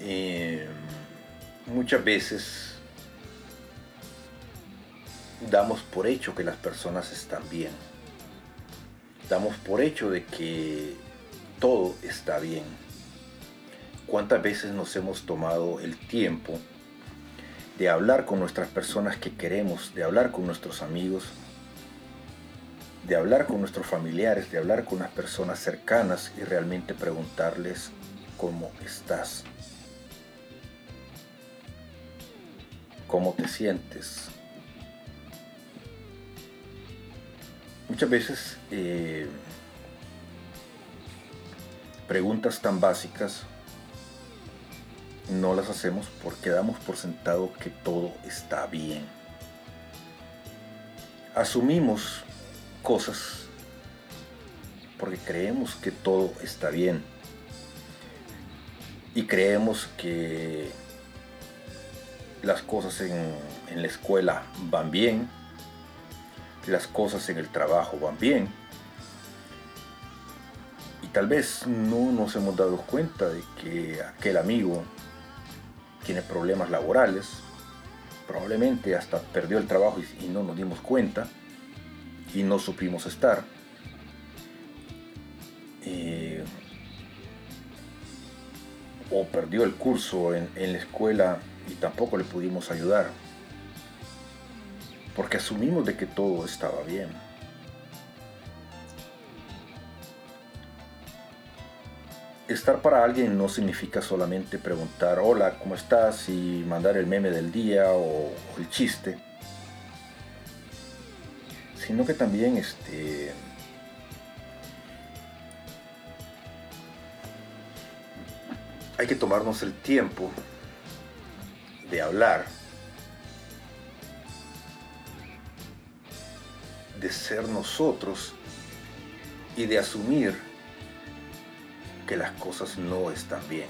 Eh, muchas veces damos por hecho que las personas están bien. Damos por hecho de que todo está bien. ¿Cuántas veces nos hemos tomado el tiempo de hablar con nuestras personas que queremos, de hablar con nuestros amigos de hablar con nuestros familiares, de hablar con las personas cercanas y realmente preguntarles cómo estás, cómo te sientes. Muchas veces eh, preguntas tan básicas no las hacemos porque damos por sentado que todo está bien. Asumimos cosas porque creemos que todo está bien. Y creemos que las cosas en, en la escuela van bien, las cosas en el trabajo van bien. Y tal vez no nos hemos dado cuenta de que aquel amigo tiene problemas laborales, probablemente hasta perdió el trabajo y, no nos dimos cuenta y no supimos estar. Eh, o perdió el curso en, en la escuela y tampoco le pudimos ayudar. Porque asumimos de que todo estaba bien. Estar para alguien no significa solamente preguntar hola, ¿cómo estás? y mandar el meme del día o, el chiste sino que también este hay que tomarnos el tiempo de hablar, de ser nosotros y de asumir que las cosas no están bien.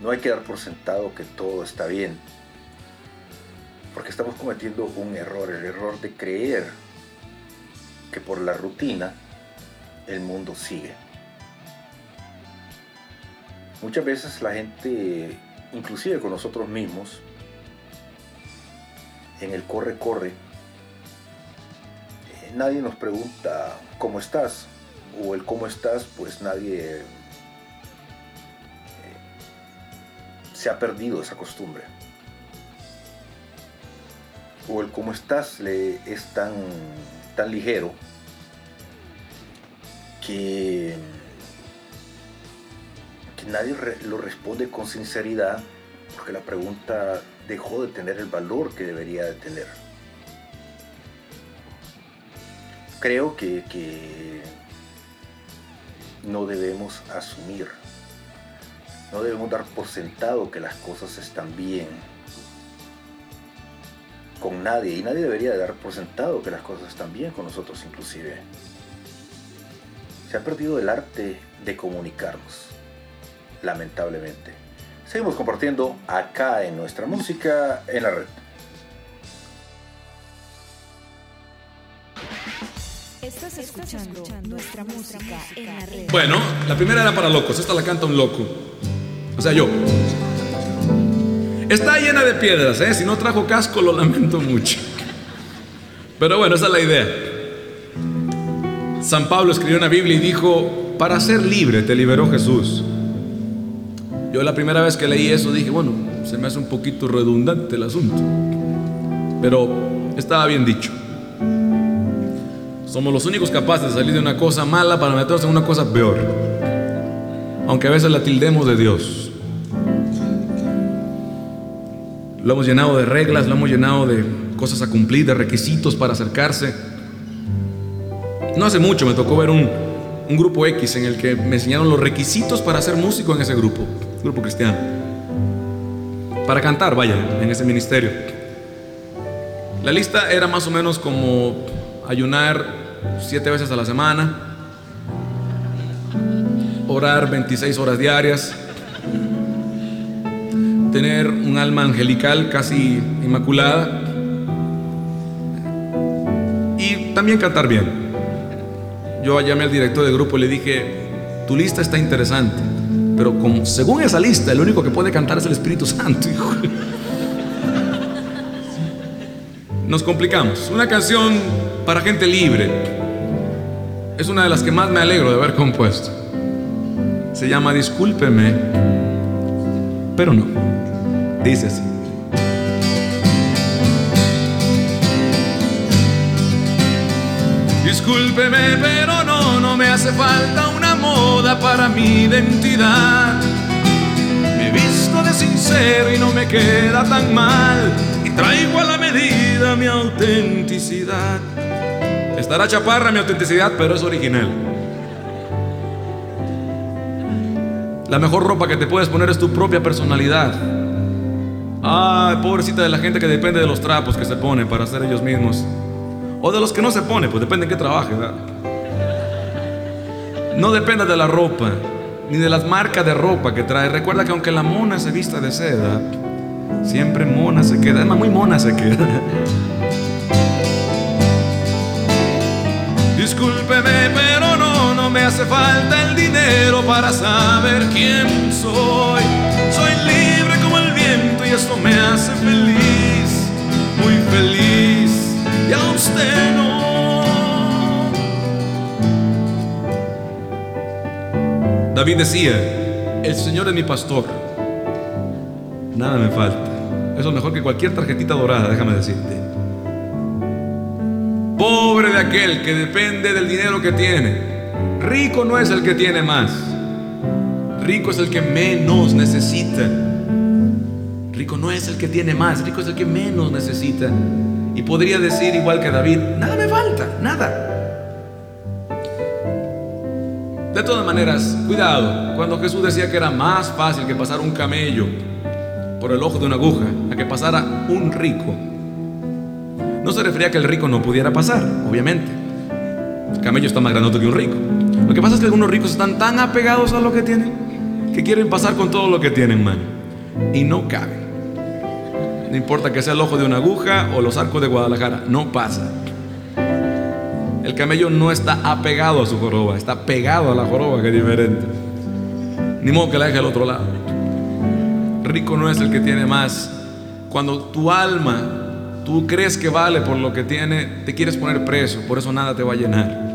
No hay que dar por sentado que todo está bien, porque estamos cometiendo un error, el error de creer que por la rutina el mundo sigue. Muchas veces la gente, inclusive con nosotros mismos, en el corre-corre, eh, nadie nos pregunta cómo estás, o el cómo estás, pues nadie eh, se ha perdido esa costumbre. O el cómo estás le es tan, tan ligero que, que nadie lo responde con sinceridad porque la pregunta dejó de tener el valor que debería de tener. Creo que, no debemos asumir, no debemos dar por sentado que las cosas están bien con nadie y nadie debería de dar por sentado que las cosas están bien con nosotros inclusive. Se ha perdido el arte de comunicarnos, lamentablemente. Seguimos compartiendo acá en nuestra música en la red. Estás escuchando nuestra música en la red. Bueno, la primera era para locos, esta la canta un loco. O sea, yo. Está llena de piedras, ¿eh? Si no trajo casco, lo lamento mucho. Pero bueno, esa es la idea. San Pablo escribió en la Biblia y dijo, para ser libre te liberó Jesús. Yo la primera vez que leí eso dije, bueno, se me hace un poquito redundante el asunto. Pero estaba bien dicho. Somos los únicos capaces de salir de una cosa mala para meternos en una cosa peor. Aunque a veces la tildemos de Dios. Lo hemos llenado de reglas, lo hemos llenado de cosas a cumplir, de requisitos para acercarse. No hace mucho me tocó ver un, un grupo X en el que me enseñaron los requisitos para ser músico en ese grupo, grupo cristiano. Para cantar, vaya, en ese ministerio. La lista era más o menos como ayunar siete veces a la semana, orar 26 horas diarias, tener un alma angelical casi inmaculada y también cantar bien. Yo llamé al director del grupo y le dije, tu lista está interesante, pero según esa lista, el único que puede cantar es el Espíritu Santo. hijo". Nos complicamos. Una canción para gente libre. Es una de las que más me alegro de haber compuesto. Se llama Discúlpeme, pero no. Dice así. Discúlpeme, pero no, no me hace falta una moda para mi identidad. Me visto de sincero y no me queda tan mal. Y traigo a la medida mi autenticidad. Estará chaparra mi autenticidad, pero es original. La mejor ropa que te puedes poner es tu propia personalidad. Ay, pobrecita de la gente que depende de los trapos que se pone para ser ellos mismos. O de los que no se pone, pues depende en qué trabaje. ¿verdad? No dependa de la ropa, ni de las marcas de ropa que trae. Recuerda que aunque la mona se vista de seda, siempre mona se queda. Además, muy mona se queda. Discúlpeme, pero no, no me hace falta el dinero para saber quién soy. Soy libre como el viento y esto me hace feliz, muy feliz. Y no. David decía, el Señor es mi pastor. Nada me falta. Eso es mejor que cualquier tarjetita dorada, déjame decirte. Pobre de aquel que depende del dinero que tiene. Rico no es el que tiene más. Rico es el que menos necesita. Rico no es el que tiene más, rico es el que menos necesita. Y podría decir igual que David, nada me falta, nada. De todas maneras, cuidado, cuando Jesús decía que era más fácil que pasar un camello por el ojo de una aguja a que pasara un rico, no se refería a que el rico no pudiera pasar, obviamente. El camello está más grandote que un rico. Lo que pasa es que algunos ricos están tan apegados a lo que tienen que quieren pasar con todo lo que tienen, man. Y no cabe. No importa que sea el ojo de una aguja o los arcos de Guadalajara, no pasa. El camello no está apegado a su joroba, está pegado a la joroba, que es diferente. Ni modo que la deje al otro lado. Rico no es el que tiene más. Cuando tu alma, tú crees que vale por lo que tiene, te quieres poner preso, por eso nada te va a llenar.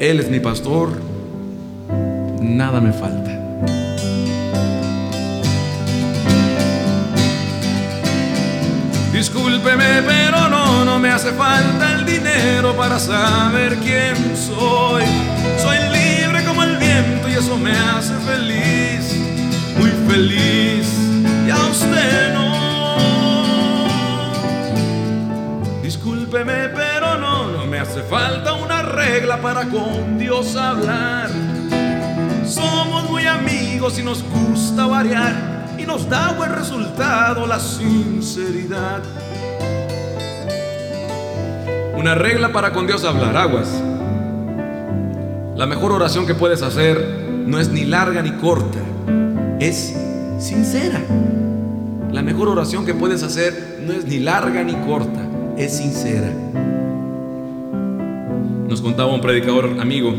Él es mi pastor, nada me falta. Discúlpeme, pero no, no me hace falta el dinero para saber quién soy. Soy libre como el viento y eso me hace feliz, muy feliz. Y a usted no. Discúlpeme, pero no, no me hace falta una regla para con Dios hablar. Somos muy amigos y nos gusta variar nos da buen resultado la sinceridad. Una regla para con Dios hablar, aguas. La mejor oración que puedes hacer no es ni larga ni corta, es sincera. La mejor oración que puedes hacer no es ni larga ni corta, es sincera. Nos contaba un predicador amigo,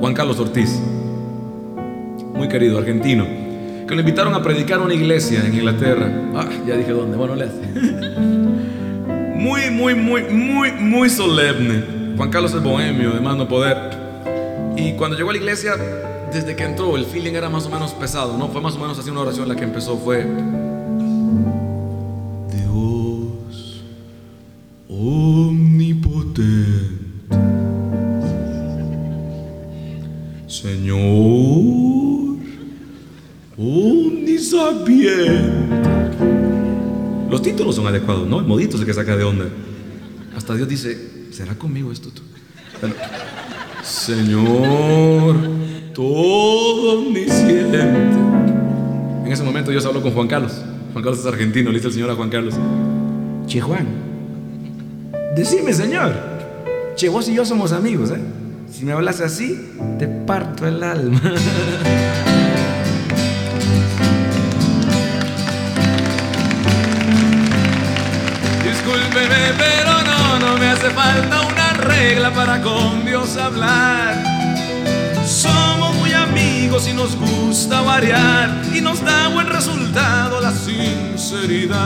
Juan Carlos Ortiz, muy querido, argentino, que lo invitaron a predicar a una iglesia en Inglaterra. Ah, ya dije dónde, bueno, le hace. Muy, muy, muy, muy, muy solemne. Juan Carlos es bohemio, de más no poder. Y cuando llegó a la iglesia, desde que entró, el feeling era más o menos pesado, ¿no? Fue más o menos así una oración la que empezó, fue... Dice, ¿será conmigo esto tú? Señor, todo omnisciente. En ese momento Dios habló con Juan Carlos. Juan Carlos es argentino, le dice el Señor a Juan Carlos. Che Juan, decime Señor. Che, vos y yo somos amigos, ¿eh? Si me hablas así, te parto el alma. Discúlpeme, falta una regla para con Dios hablar. Somos muy amigos y nos gusta variar y nos da buen resultado la sinceridad.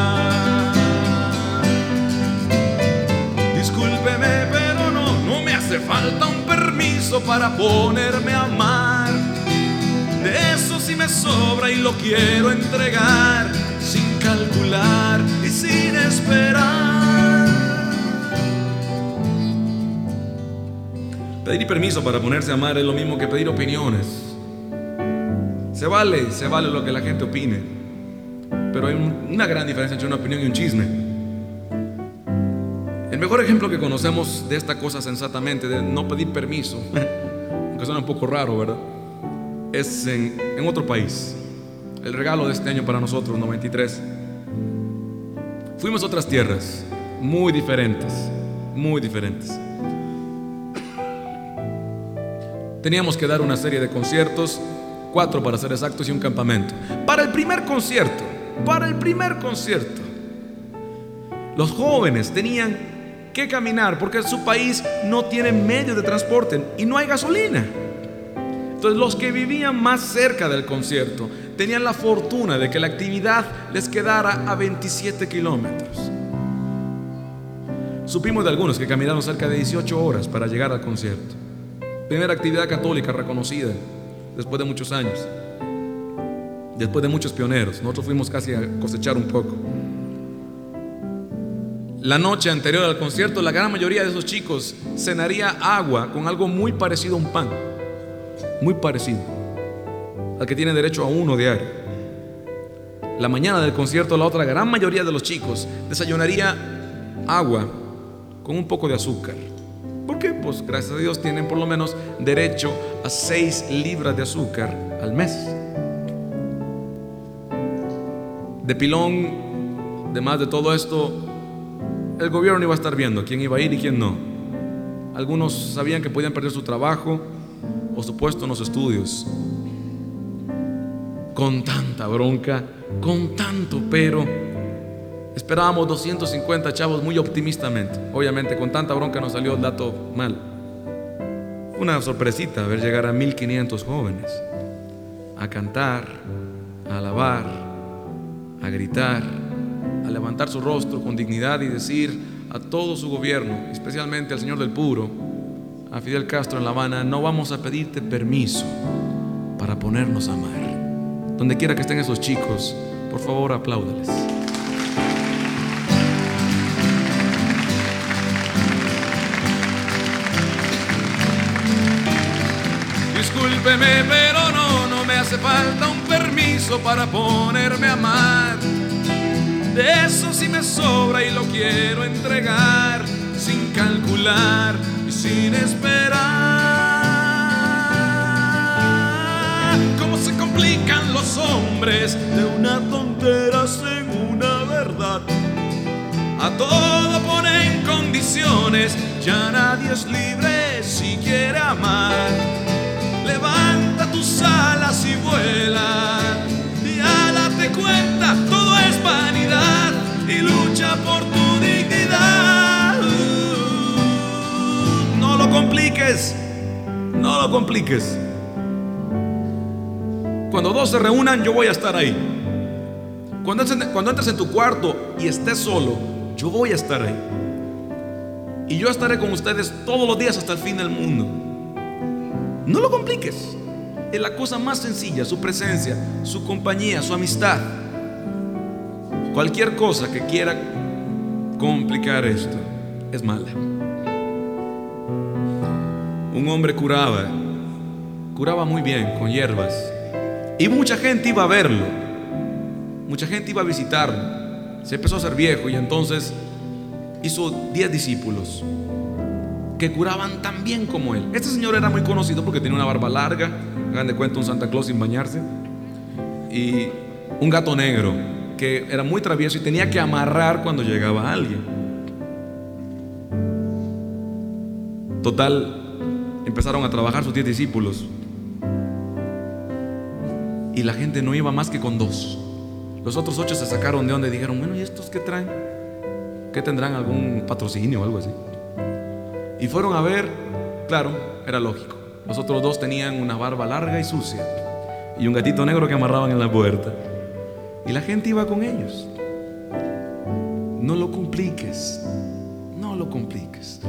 Discúlpeme, pero no, no me hace falta un permiso para ponerme a amar. De eso sí me sobra y lo quiero entregar sin calcular y sin esperar. Pedir permiso para ponerse a amar es lo mismo que pedir opiniones. Se vale, se vale lo que la gente opine. Pero hay un- una gran diferencia entre una opinión y un chisme. El mejor ejemplo que conocemos de esta cosa sensatamente, de no pedir permiso, aunque suena un poco raro, ¿verdad? Es en otro país. El regalo de este año para nosotros, 93. Fuimos a otras tierras, muy diferentes, muy diferentes. Teníamos que dar una serie de conciertos, cuatro para ser exactos y un campamento. Para el primer concierto, para el primer concierto, los jóvenes tenían que caminar porque su país no tiene medios de transporte y no hay gasolina. Entonces los que vivían más cerca del concierto tenían la fortuna de que la actividad les quedara a 27 kilómetros. Supimos de algunos que caminaron cerca de 18 horas para llegar al concierto. Primera actividad católica reconocida después de muchos años. Después de muchos pioneros. Nosotros fuimos casi a cosechar un poco. La noche anterior al concierto, la gran mayoría de esos chicos cenaría agua con algo muy parecido a un pan. Muy parecido. Al que tiene derecho a uno diario. La mañana del concierto, la otra gran mayoría de los chicos desayunaría agua con un poco de azúcar. Gracias a Dios tienen por lo menos derecho a 6 libras de azúcar al mes. De pilón, además de todo esto, el gobierno iba a estar viendo quién iba a ir y quién no. Algunos sabían que podían perder su trabajo o su puesto en los estudios. Con tanta bronca, con tanto pero, esperábamos 250 chavos muy optimistamente. Obviamente con tanta bronca nos salió el dato mal. Una sorpresita ver llegar a 1500 jóvenes a cantar, a alabar, a gritar, a levantar su rostro con dignidad y decir a todo su gobierno, especialmente al señor del Puro, a Fidel Castro en La Habana, no vamos a pedirte permiso para ponernos a amar. Donde quiera que estén esos chicos, por favor apláudales. Discúlpeme, pero no, no me hace falta un permiso para ponerme a amar. De eso sí me sobra y lo quiero entregar sin calcular y sin esperar. Cómo se complican los hombres de una tontera en una verdad. A todo ponen condiciones, ya nadie es libre si quiere amar. Levanta tus alas y vuela. Y date cuenta, todo es vanidad. Y lucha por tu dignidad. No lo compliques. No lo compliques. Cuando dos se reúnan, yo voy a estar ahí. Cuando cuando entres en tu cuarto y estés solo, yo voy a estar ahí. Y yo estaré con ustedes todos los días hasta el fin del mundo. No lo compliques. Es la cosa más sencilla, su presencia, su compañía, su amistad. Cualquier cosa que quiera complicar esto es mala. Un hombre curaba, curaba muy bien con hierbas. Y mucha gente iba a verlo. Mucha gente iba a visitarlo. Se empezó a ser viejo y entonces hizo 10 discípulos que curaban tan bien como él. Este señor era muy conocido porque tenía una barba larga, hagan de cuenta un Santa Claus sin bañarse, y un gato negro que era muy travieso y tenía que amarrar cuando llegaba alguien. Total, empezaron a trabajar sus diez discípulos y la gente no iba más que con dos. Los otros ocho se sacaron de donde dijeron, bueno, ¿y estos qué traen? ¿Qué tendrán algún patrocinio o algo así? Y fueron a ver, claro, era lógico. Los otros dos tenían una barba larga y sucia y un gatito negro que amarraban en la puerta. Y la gente iba con ellos. No lo compliques, no lo compliques.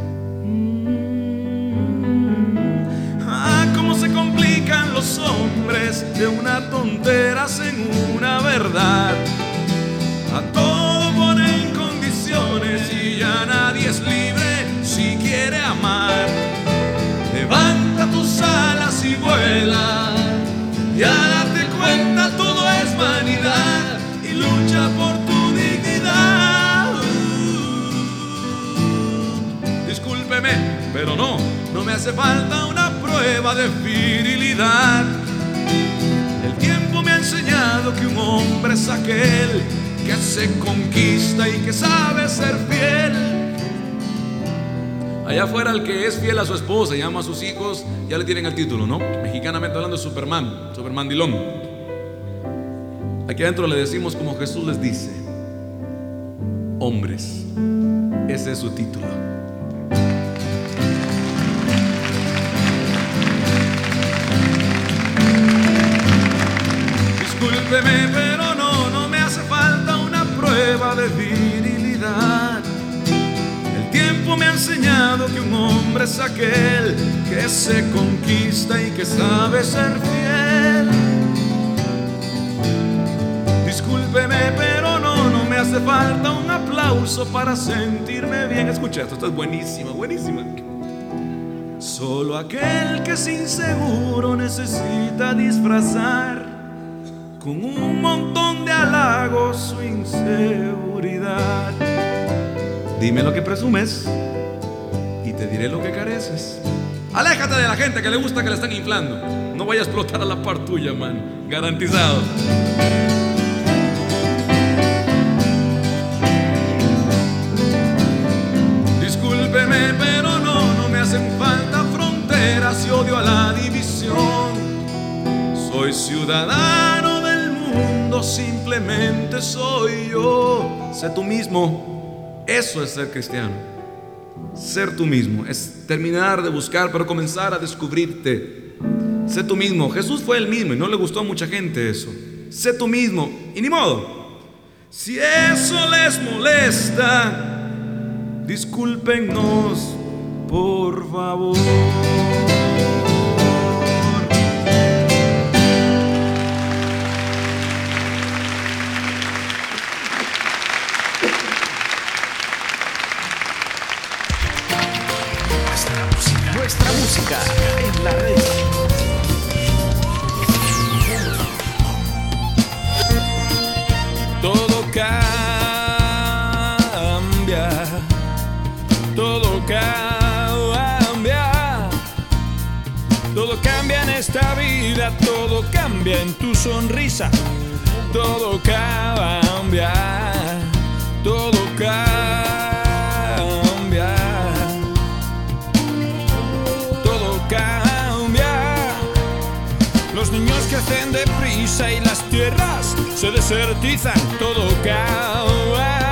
Ah, cómo se complican los hombres de una tontera en una verdad. A todo pero no, no me hace falta una prueba de virilidad. El tiempo me ha enseñado que un hombre es aquel que se conquista y que sabe ser fiel. Allá afuera el que es fiel a su esposa y ama a sus hijos, ya le tienen el título, ¿no? Mexicanamente hablando de Superman, Superman Dilón. Aquí adentro le decimos como Jesús les dice, hombres, ese es su título. Discúlpeme, pero no, no me hace falta una prueba de virilidad. El tiempo me ha enseñado que un hombre es aquel que se conquista y que sabe ser fiel. Discúlpeme, pero no, no me hace falta un aplauso para sentirme bien. Escucha esto, esto es buenísima, buenísima. Solo aquel que es inseguro necesita disfrazar con un montón de halagos su inseguridad. Dime lo que presumes y te diré lo que careces. Aléjate de la gente que le gusta que le están inflando. No vaya a explotar a la par tuya, man. Garantizado. Discúlpeme, pero no, no me hacen falta fronteras y odio a la división. Soy ciudadano simplemente soy yo. Sé tú mismo. Eso es ser cristiano. Ser tú mismo es terminar de buscar, pero comenzar a descubrirte. Sé tú mismo. Jesús fue el mismo y no le gustó a mucha gente eso. Sé tú mismo. Y ni modo. Si eso les molesta, discúlpenos, por favor. Nuestra música en la red. Todo cambia, todo cambia, todo cambia en esta vida, todo cambia en tu sonrisa, todo cambia, crecen deprisa y las tierras se desertizan, todo cambia.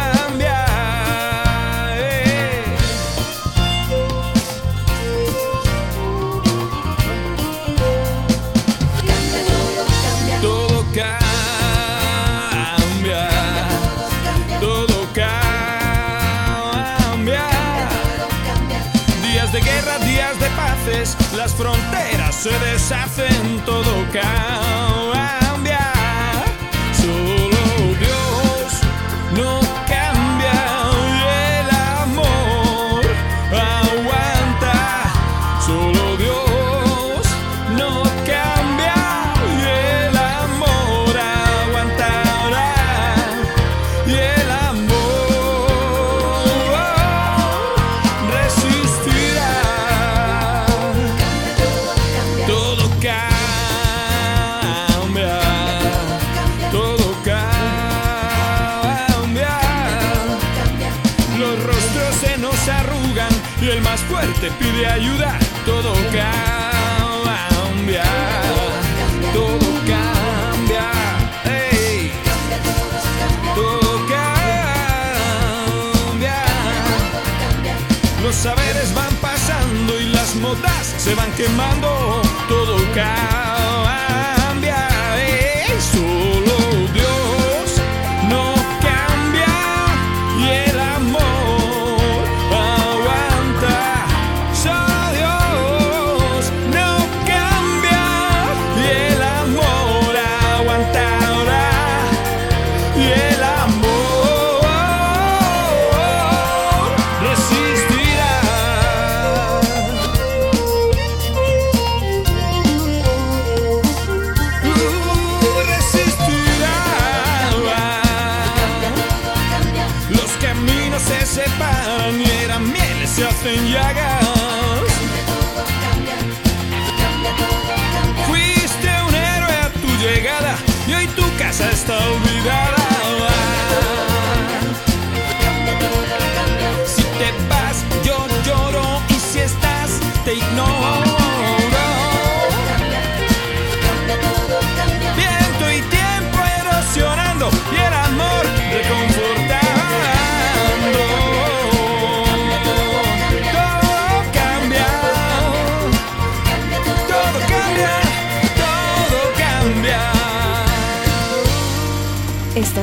Se deshacen, todo cambia. Se van quemando.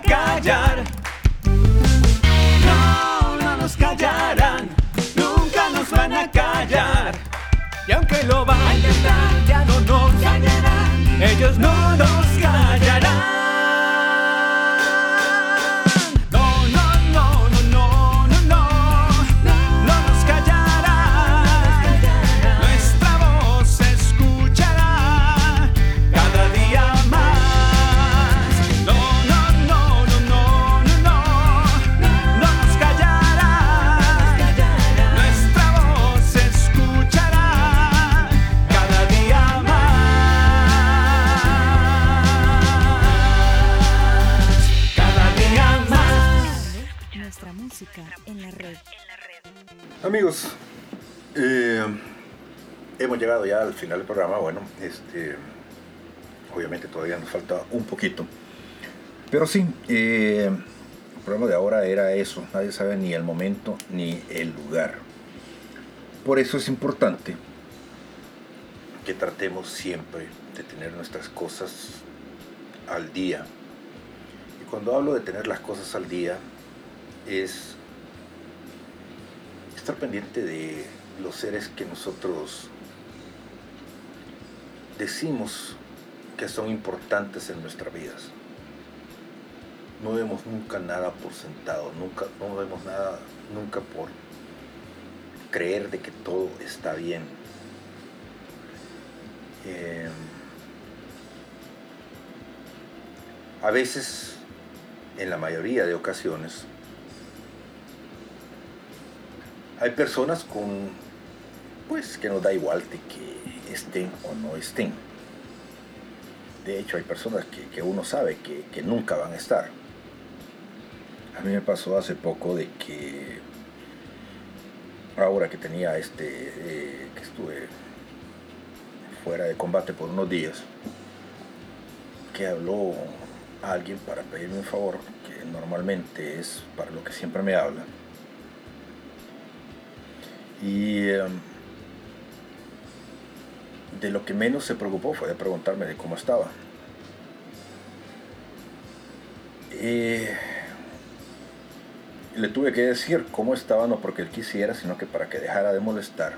Callar. No, no nos callarán, nunca nos van a callar. Y aunque lo van a intentar, ya no nos callarán. Ellos no nos callarán. Amigos, eh, hemos llegado ya al final del programa. Bueno, este, obviamente todavía nos falta un poquito. Pero sí, eh, el programa de ahora era eso. Nadie sabe ni el momento ni el lugar. Por eso es importante que tratemos siempre de tener nuestras cosas al día. Y cuando hablo de tener las cosas al día, es estar pendiente de los seres que nosotros decimos que son importantes en nuestras vidas. No vemos nunca nada por sentado, nunca, no vemos nada nunca por creer de que todo está bien. Eh, a veces, en la mayoría de ocasiones, hay personas con, pues, que nos da igual de que estén o no estén. De hecho, hay personas que, que uno sabe que, que nunca van a estar. A mí me pasó hace poco de que ahora que tenía este, eh, que estuve fuera de combate por unos días, que habló alguien para pedirme un favor, que normalmente es para lo que siempre me habla. Y em, de lo que menos se preocupó fue de preguntarme de cómo estaba. Eh, le tuve que decir cómo estaba, no porque él quisiera, sino que para que dejara de molestar.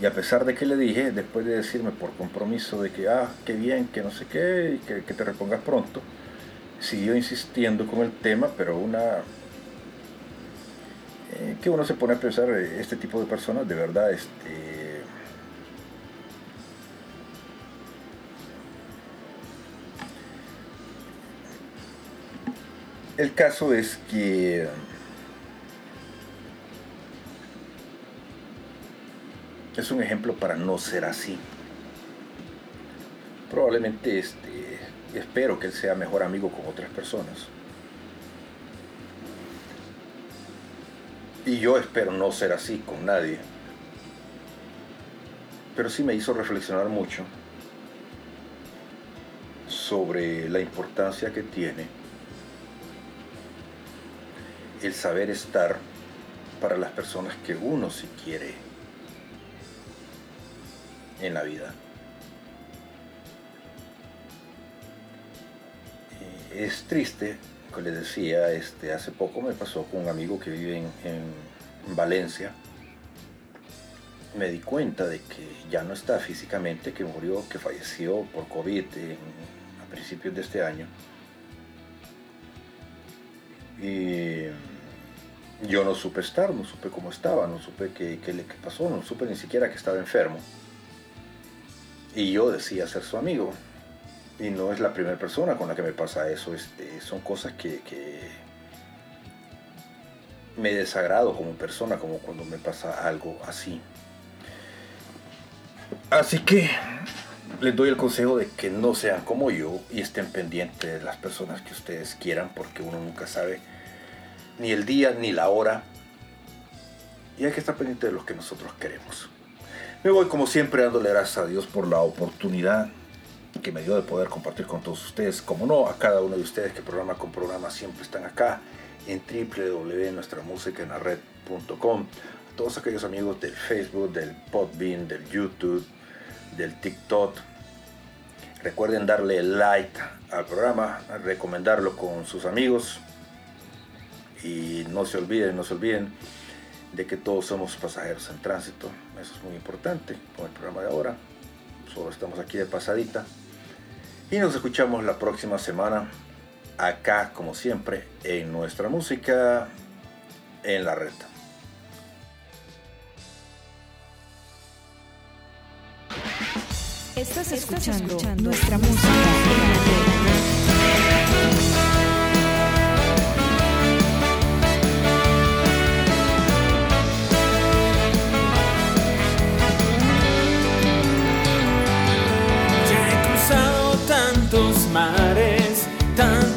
Y a pesar de que le dije, después de decirme por compromiso de que, ah, qué bien, que no sé qué, y que, que te repongas pronto, siguió insistiendo con el tema, pero una... eh, que uno se pone a pensar, eh, este tipo de personas, de verdad, este... El caso es que es un ejemplo para no ser así. Probablemente este, espero que él sea mejor amigo con otras personas. Y yo espero no ser así con nadie. Pero sí me hizo reflexionar mucho sobre la importancia que tiene el saber estar para las personas que uno si quiere en la vida. Es triste, les decía, este, hace poco me pasó con un amigo que vive en, en Valencia. Me di cuenta de que ya no está físicamente, que murió, que falleció por COVID a principios de este año. Y yo no supe estar, no supe cómo estaba, no supe qué, qué le qué pasó, no supe ni siquiera que estaba enfermo. Y yo decía ser su amigo. Y no es la primera persona con la que me pasa eso. Este, son cosas que, me desagrado como persona, como cuando me pasa algo así. Así que les doy el consejo de que no sean como yo y estén pendientes de las personas que ustedes quieran, porque uno nunca sabe ni el día ni la hora. Y hay que estar pendiente de los que nosotros queremos. Me voy como siempre dándole gracias a Dios por la oportunidad que me dio de poder compartir con todos ustedes. Como no, a cada uno de ustedes que programa con programa siempre están acá en www.nuestramusicaenlared.com. A todos aquellos amigos del Facebook, del Podbean, del YouTube, del TikTok. Recuerden darle like al programa, recomendarlo con sus amigos. Y no se olviden, no se olviden de que todos somos pasajeros en tránsito. Eso es muy importante con el programa de ahora. Solo estamos aquí de pasadita. Y nos escuchamos la próxima semana acá, como siempre, en nuestra música en la red. Estás escuchando, nuestra música.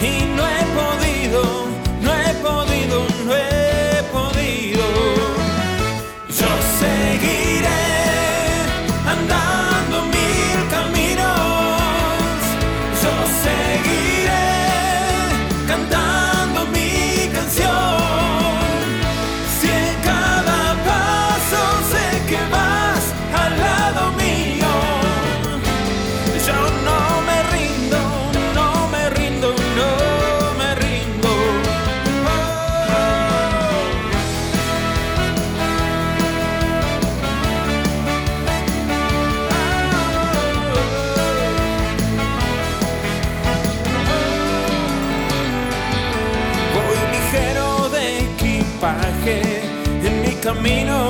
Y no he podido, en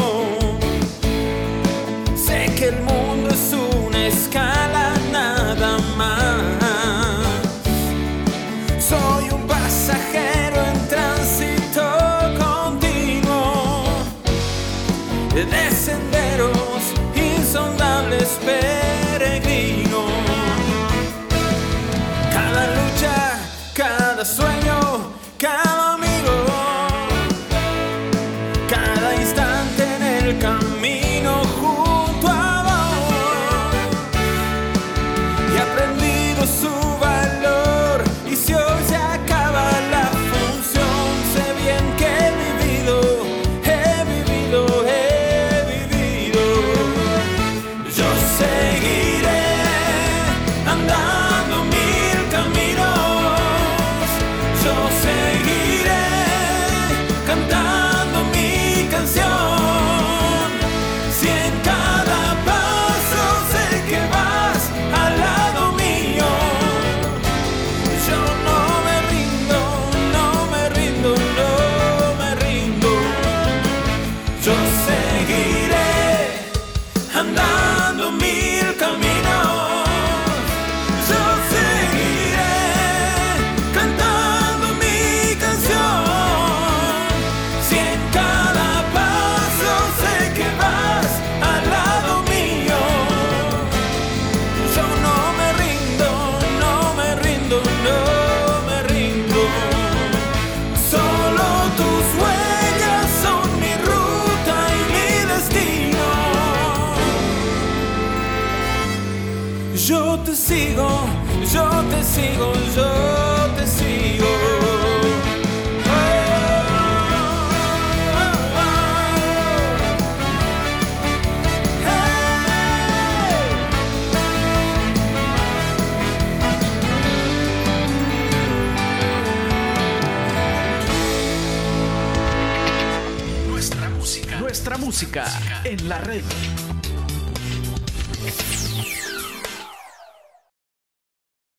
la red.